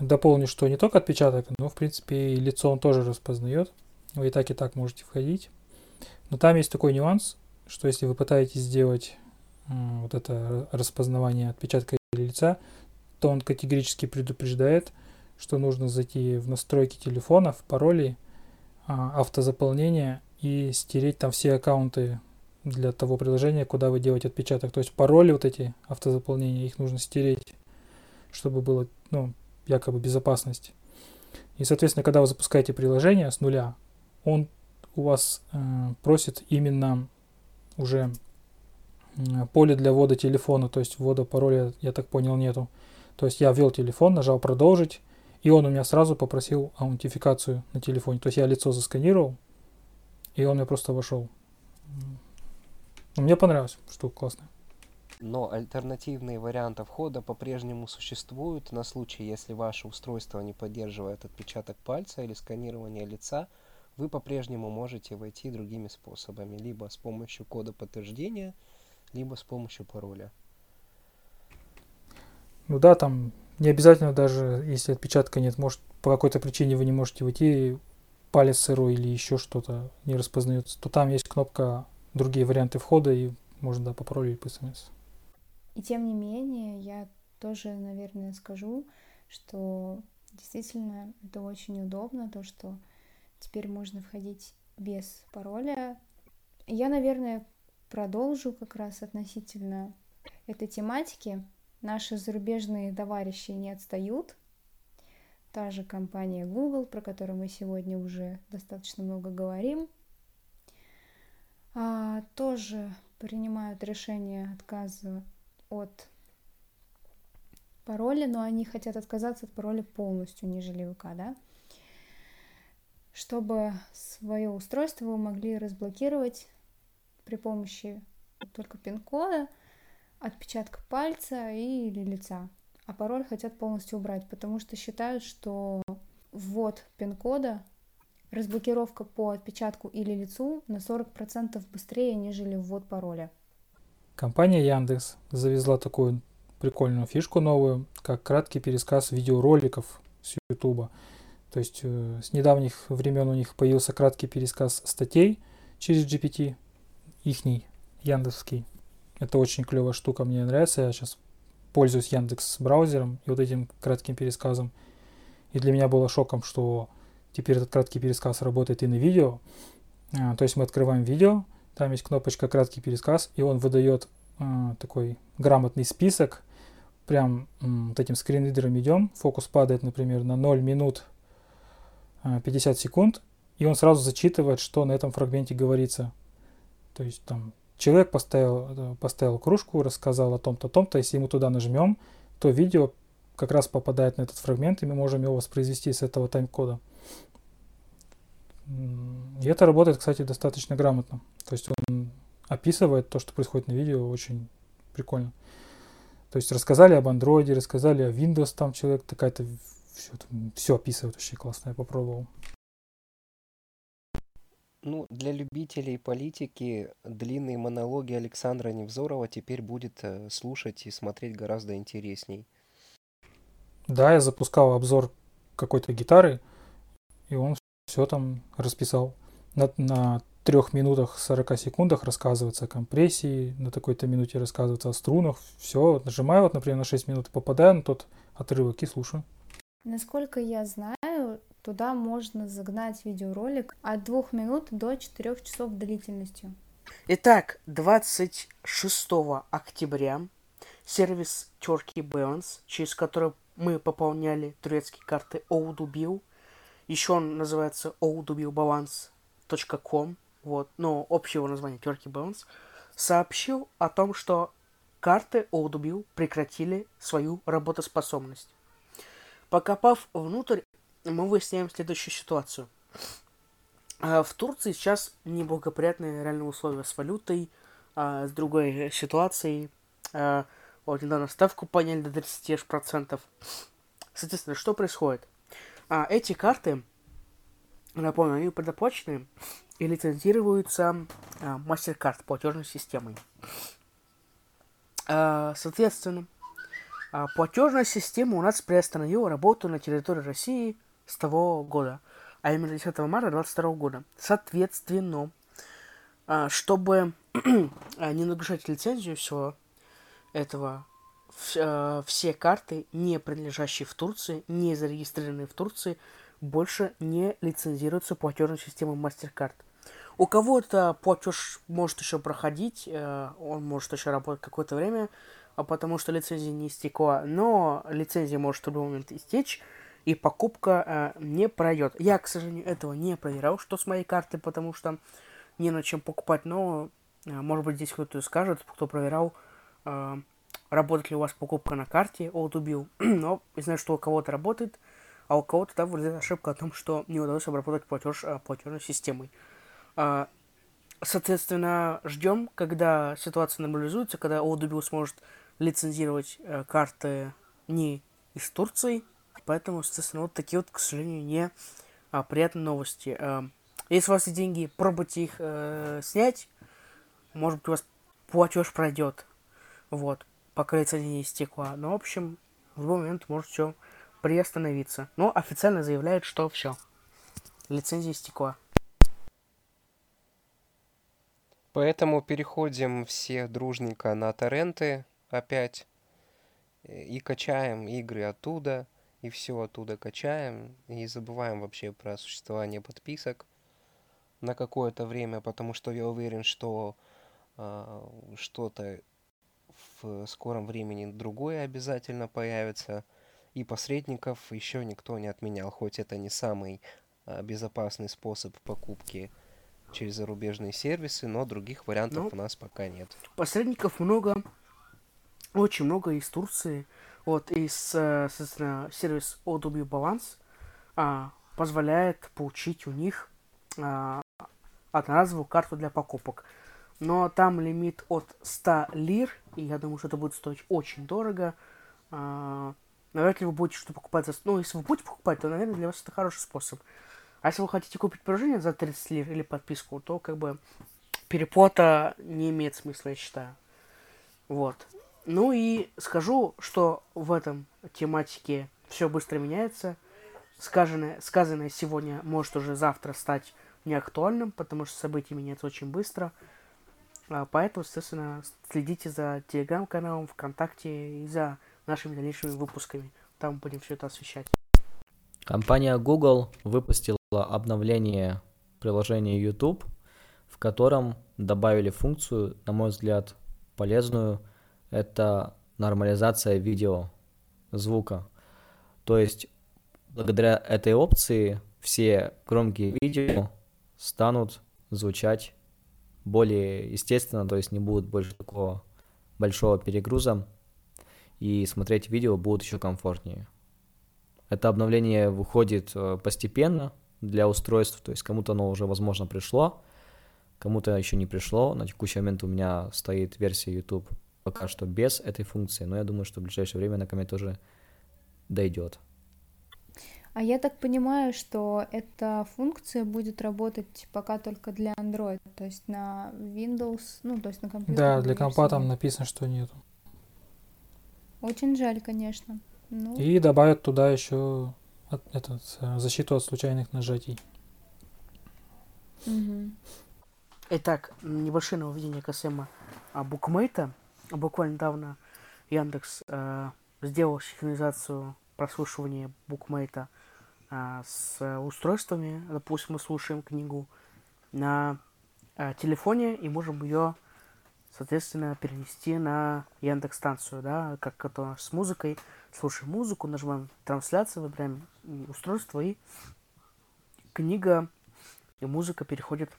Дополню, что не только отпечаток, но в принципе и лицо он тоже распознает. Вы и так и так можете входить. Но там есть такой нюанс, что если вы пытаетесь сделать вот это распознавание отпечатка лица, то он категорически предупреждает, что нужно зайти в настройки телефона, в пароли, а, автозаполнение и стереть там все аккаунты для того приложения, куда вы делаете отпечаток. То есть пароли вот эти автозаполнения, их нужно стереть, чтобы было, ну, якобы безопасность. И, соответственно, когда вы запускаете приложение с нуля, он у вас э, просит именно уже поле для ввода телефона, то есть ввода пароля, я так понял, нету. То есть я ввел телефон, нажал продолжить, и он у меня сразу попросил аутентификацию на телефоне. То есть я лицо засканировал, и он мне просто вошел. Мне понравилось, штука классная. Но альтернативные варианты входа по-прежнему существуют на случай, если ваше устройство не поддерживает отпечаток пальца или сканирование лица, вы по-прежнему можете войти другими способами, либо с помощью кода подтверждения – либо с помощью пароля. Ну да, там не обязательно даже, если отпечатка нет, может по какой-то причине вы не можете выйти, палец сырой или еще что-то не распознается, то там есть кнопка другие варианты входа, и можно да, по паролю или по смс. И тем не менее, я тоже, наверное, скажу, что действительно это очень удобно, то, что теперь можно входить без пароля. Я, наверное, продолжу как раз относительно этой тематики. Наши зарубежные товарищи не отстают. Та же компания Google, про которую мы сегодня уже достаточно много говорим, а, тоже принимают решение отказа от пароля, но они хотят отказаться от пароля полностью, нежели ВК, да? Чтобы свое устройство вы могли разблокировать при помощи только пин-кода, отпечатка пальца или лица. А пароль хотят полностью убрать, потому что считают, что ввод пин-кода, разблокировка по отпечатку или лицу на 40% быстрее, нежели ввод пароля. Компания Яндекс завезла такую прикольную фишку новую, как краткий пересказ видеороликов с YouTube. То есть э, с недавних времен у них появился краткий пересказ статей через GPT, ихний, яндексский. Это очень клевая штука, мне нравится. Я сейчас пользуюсь Яндекс браузером и вот этим кратким пересказом. И для меня было шоком, что теперь этот краткий пересказ работает и на видео. А, то есть мы открываем видео, там есть кнопочка краткий пересказ, и он выдает а, такой грамотный список. Прям м, вот этим скринридером идем, фокус падает, например, на 0 минут а, 50 секунд, и он сразу зачитывает, что на этом фрагменте говорится. То есть там человек поставил, э, поставил кружку, рассказал о том-то, том-то. Если мы туда нажмем, то видео как раз попадает на этот фрагмент, и мы можем его воспроизвести с этого тайм-кода. И это работает, кстати, достаточно грамотно. То есть он описывает то, что происходит на видео, очень прикольно. То есть рассказали об андроиде, рассказали о Windows, там человек такая-то все, все описывает, очень классно, я попробовал. Ну, для любителей политики длинные монологи Александра Невзорова теперь будет э, слушать и смотреть гораздо интересней. Да, я запускал обзор какой-то гитары, и он все там расписал. На, на трех минутах 40 секундах рассказывается о компрессии, на такой-то минуте рассказывается о струнах. Все, нажимаю, вот, например, на 6 минут, попадаю на тот отрывок и слушаю. Насколько я знаю, туда можно загнать видеоролик от двух минут до четырех часов длительностью. Итак, 26 октября сервис Turkey Balance, через который мы пополняли турецкие карты Oudubил, еще он называется oudubilbalance.com, вот, но общее его название Turkey Balance, сообщил о том, что карты Oudubил прекратили свою работоспособность. Покопав внутрь, мы выясняем следующую ситуацию. А, в Турции сейчас неблагоприятные реальные условия с валютой, а, с другой ситуацией. А, вот недавно ставку подняли до 30%. Соответственно, что происходит? А, эти карты, напомню, они предоплаченные и лицензируются а, MasterCard платежной системой. А, соответственно, а, платежная система у нас приостановила работу на территории России с того года, а именно 10 марта 2022 года. Соответственно, чтобы не нагружать лицензию всего этого, все карты, не принадлежащие в Турции, не зарегистрированные в Турции, больше не лицензируются платежной системой MasterCard. У кого-то платеж может еще проходить, э, он может еще работать какое-то время, а потому что лицензия не истекла, но лицензия может в любой момент истечь, и покупка э, не пройдет. Я, к сожалению, этого не проверял, что с моей карты, потому что не на чем покупать, но, э, может быть, здесь кто-то скажет, кто проверял, э, работает ли у вас покупка на карте от убил. но я знаю, что у кого-то работает, а у кого-то там вылезает ошибка о том, что не удалось обработать платеж э, платежной системой. Э, соответственно, ждем, когда ситуация нормализуется, когда Audubil сможет лицензировать э, карты не из Турции. Поэтому, естественно, вот такие вот, к сожалению, не а, приятные новости. Э, если у вас есть деньги, пробуйте их э, снять. Может быть, у вас платеж пройдет. Вот. Пока лицензия не истекла. Но, в общем, в любой момент может все приостановиться. Но официально заявляет, что все. Лицензия истекла. Поэтому переходим все дружненько на торренты опять и качаем игры оттуда, и все оттуда качаем, и забываем вообще про существование подписок на какое-то время, потому что я уверен, что э, что-то в скором времени другое обязательно появится, и посредников еще никто не отменял, хоть это не самый э, безопасный способ покупки через зарубежные сервисы, но других вариантов Ну, у нас пока нет. Посредников много, очень много из Турции. Вот, из, э, соответственно, сервис OW Balance а, позволяет получить у них а, одноразовую карту для покупок. Но там лимит от 100 лир, и я думаю, что это будет стоить очень дорого. А, навряд ли вы будете что покупать за... Ну, если вы будете покупать, то, наверное, для вас это хороший способ. А если вы хотите купить приложение за 30 лир или подписку, то как бы переплата не имеет смысла, я считаю. Вот. Ну и скажу, что в этом тематике все быстро меняется. Сказанное, сказанное сегодня может уже завтра стать неактуальным, потому что события меняются очень быстро. А, Поэтому, естественно, следите за телеграм-каналом, ВКонтакте и за нашими дальнейшими выпусками. Там будем все это освещать. Компания Google выпустила обновление приложения YouTube, в котором добавили функцию, на мой взгляд, полезную. Это нормализация видео, звука. То есть, благодаря этой опции все громкие видео станут звучать более естественно, то есть не будет больше такого большого перегруза, и смотреть видео будет еще комфортнее. Это обновление выходит э, постепенно для устройств, то есть кому-то оно уже, возможно, пришло, кому-то еще не пришло. На текущий момент у меня стоит версия YouTube пока что без этой функции, но я думаю, что в ближайшее время она ко мне тоже дойдет. А я так понимаю, что эта функция будет работать пока только для Android, то есть на Windows, ну, то есть на компьютере. Да, для компа там написано, что нету. Очень жаль, конечно. Ну, И добавят туда еще от- этот, защиту от случайных нажатий. мгм. Итак, небольшое нововведение касаемо а, букмейта. Буквально недавно Яндекс э, сделал синхронизацию прослушивания букмейта а, с устройствами. Допустим, мы слушаем книгу на э, телефоне и можем ее, соответственно, перенести на Яндекс станцию, да, как это с музыкой. Слушаем музыку, нажимаем трансляцию, выбираем устройство и книга и музыка переходит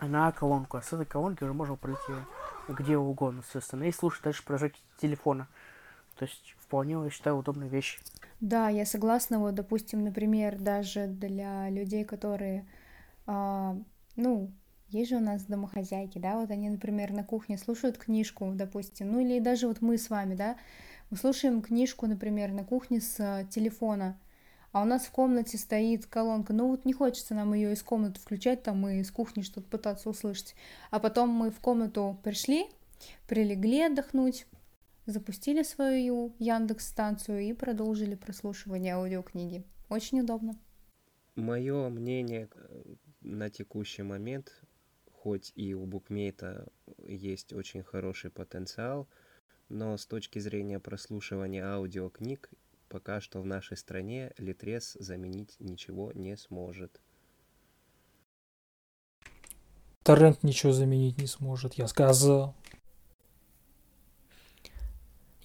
на колонку. А с этой колонки уже можно пройти где угодно, соответственно, и слушать дальше прожать телефона. То есть вполне, я считаю, удобная вещь. Да, я согласна. Вот, допустим, например, даже для людей, которые, а, ну, есть же у нас домохозяйки, да, вот они, например, на кухне слушают книжку, допустим, ну или даже вот мы с вами, да, мы слушаем книжку, например, на кухне с телефона, а у нас в комнате стоит колонка, ну вот не хочется нам ее из комнаты включать, там и из кухни что-то пытаться услышать, а потом мы в комнату пришли, прилегли отдохнуть, запустили свою Яндекс станцию и продолжили прослушивание аудиокниги. Очень удобно. Мое мнение э, на текущий момент, хоть и у букмейта есть очень хороший потенциал, но с точки зрения прослушивания аудиокниг, пока что в нашей стране Литрес заменить ничего не сможет. Торрент ничего заменить не сможет, я сказал.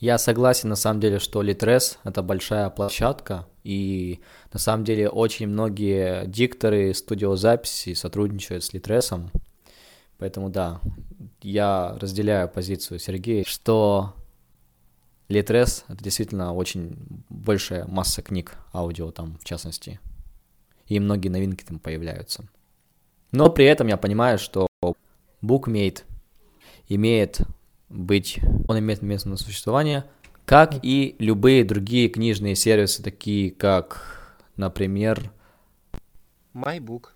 Я согласен, на самом деле, что Litres — это большая площадка, и на самом деле очень многие дикторы студиозаписи сотрудничают с Литресом, поэтому да, я разделяю позицию Сергея, что Litres — это действительно очень большая масса книг, аудио там в частности, и многие новинки там появляются. Но при этом я понимаю, что Bookmate имеет быть, он имеет место на существование, как и любые другие книжные сервисы, такие как, например, MyBook.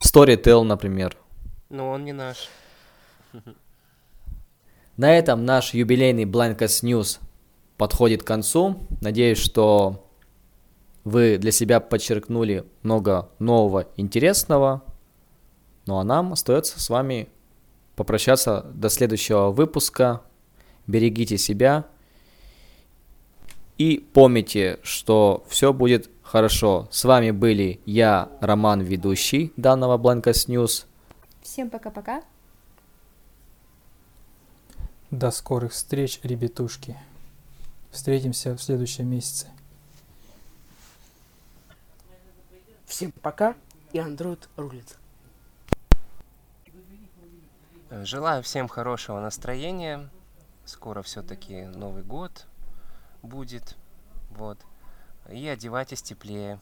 Storytel, например. Но он не наш. На этом наш юбилейный Blankets News подходит к концу. Надеюсь, что вы для себя подчеркнули много нового, интересного. Ну а нам остается с вами попрощаться до следующего выпуска. Берегите себя. И помните, что все будет хорошо. С вами были я, Роман, ведущий данного Blankets News. Всем пока-пока. До скорых встреч, ребятушки. Встретимся в следующем месяце. Всем пока, и Android рулит. Э, Желаю всем хорошего настроения. Скоро все-таки Новый год будет. Вот. И одевайтесь теплее.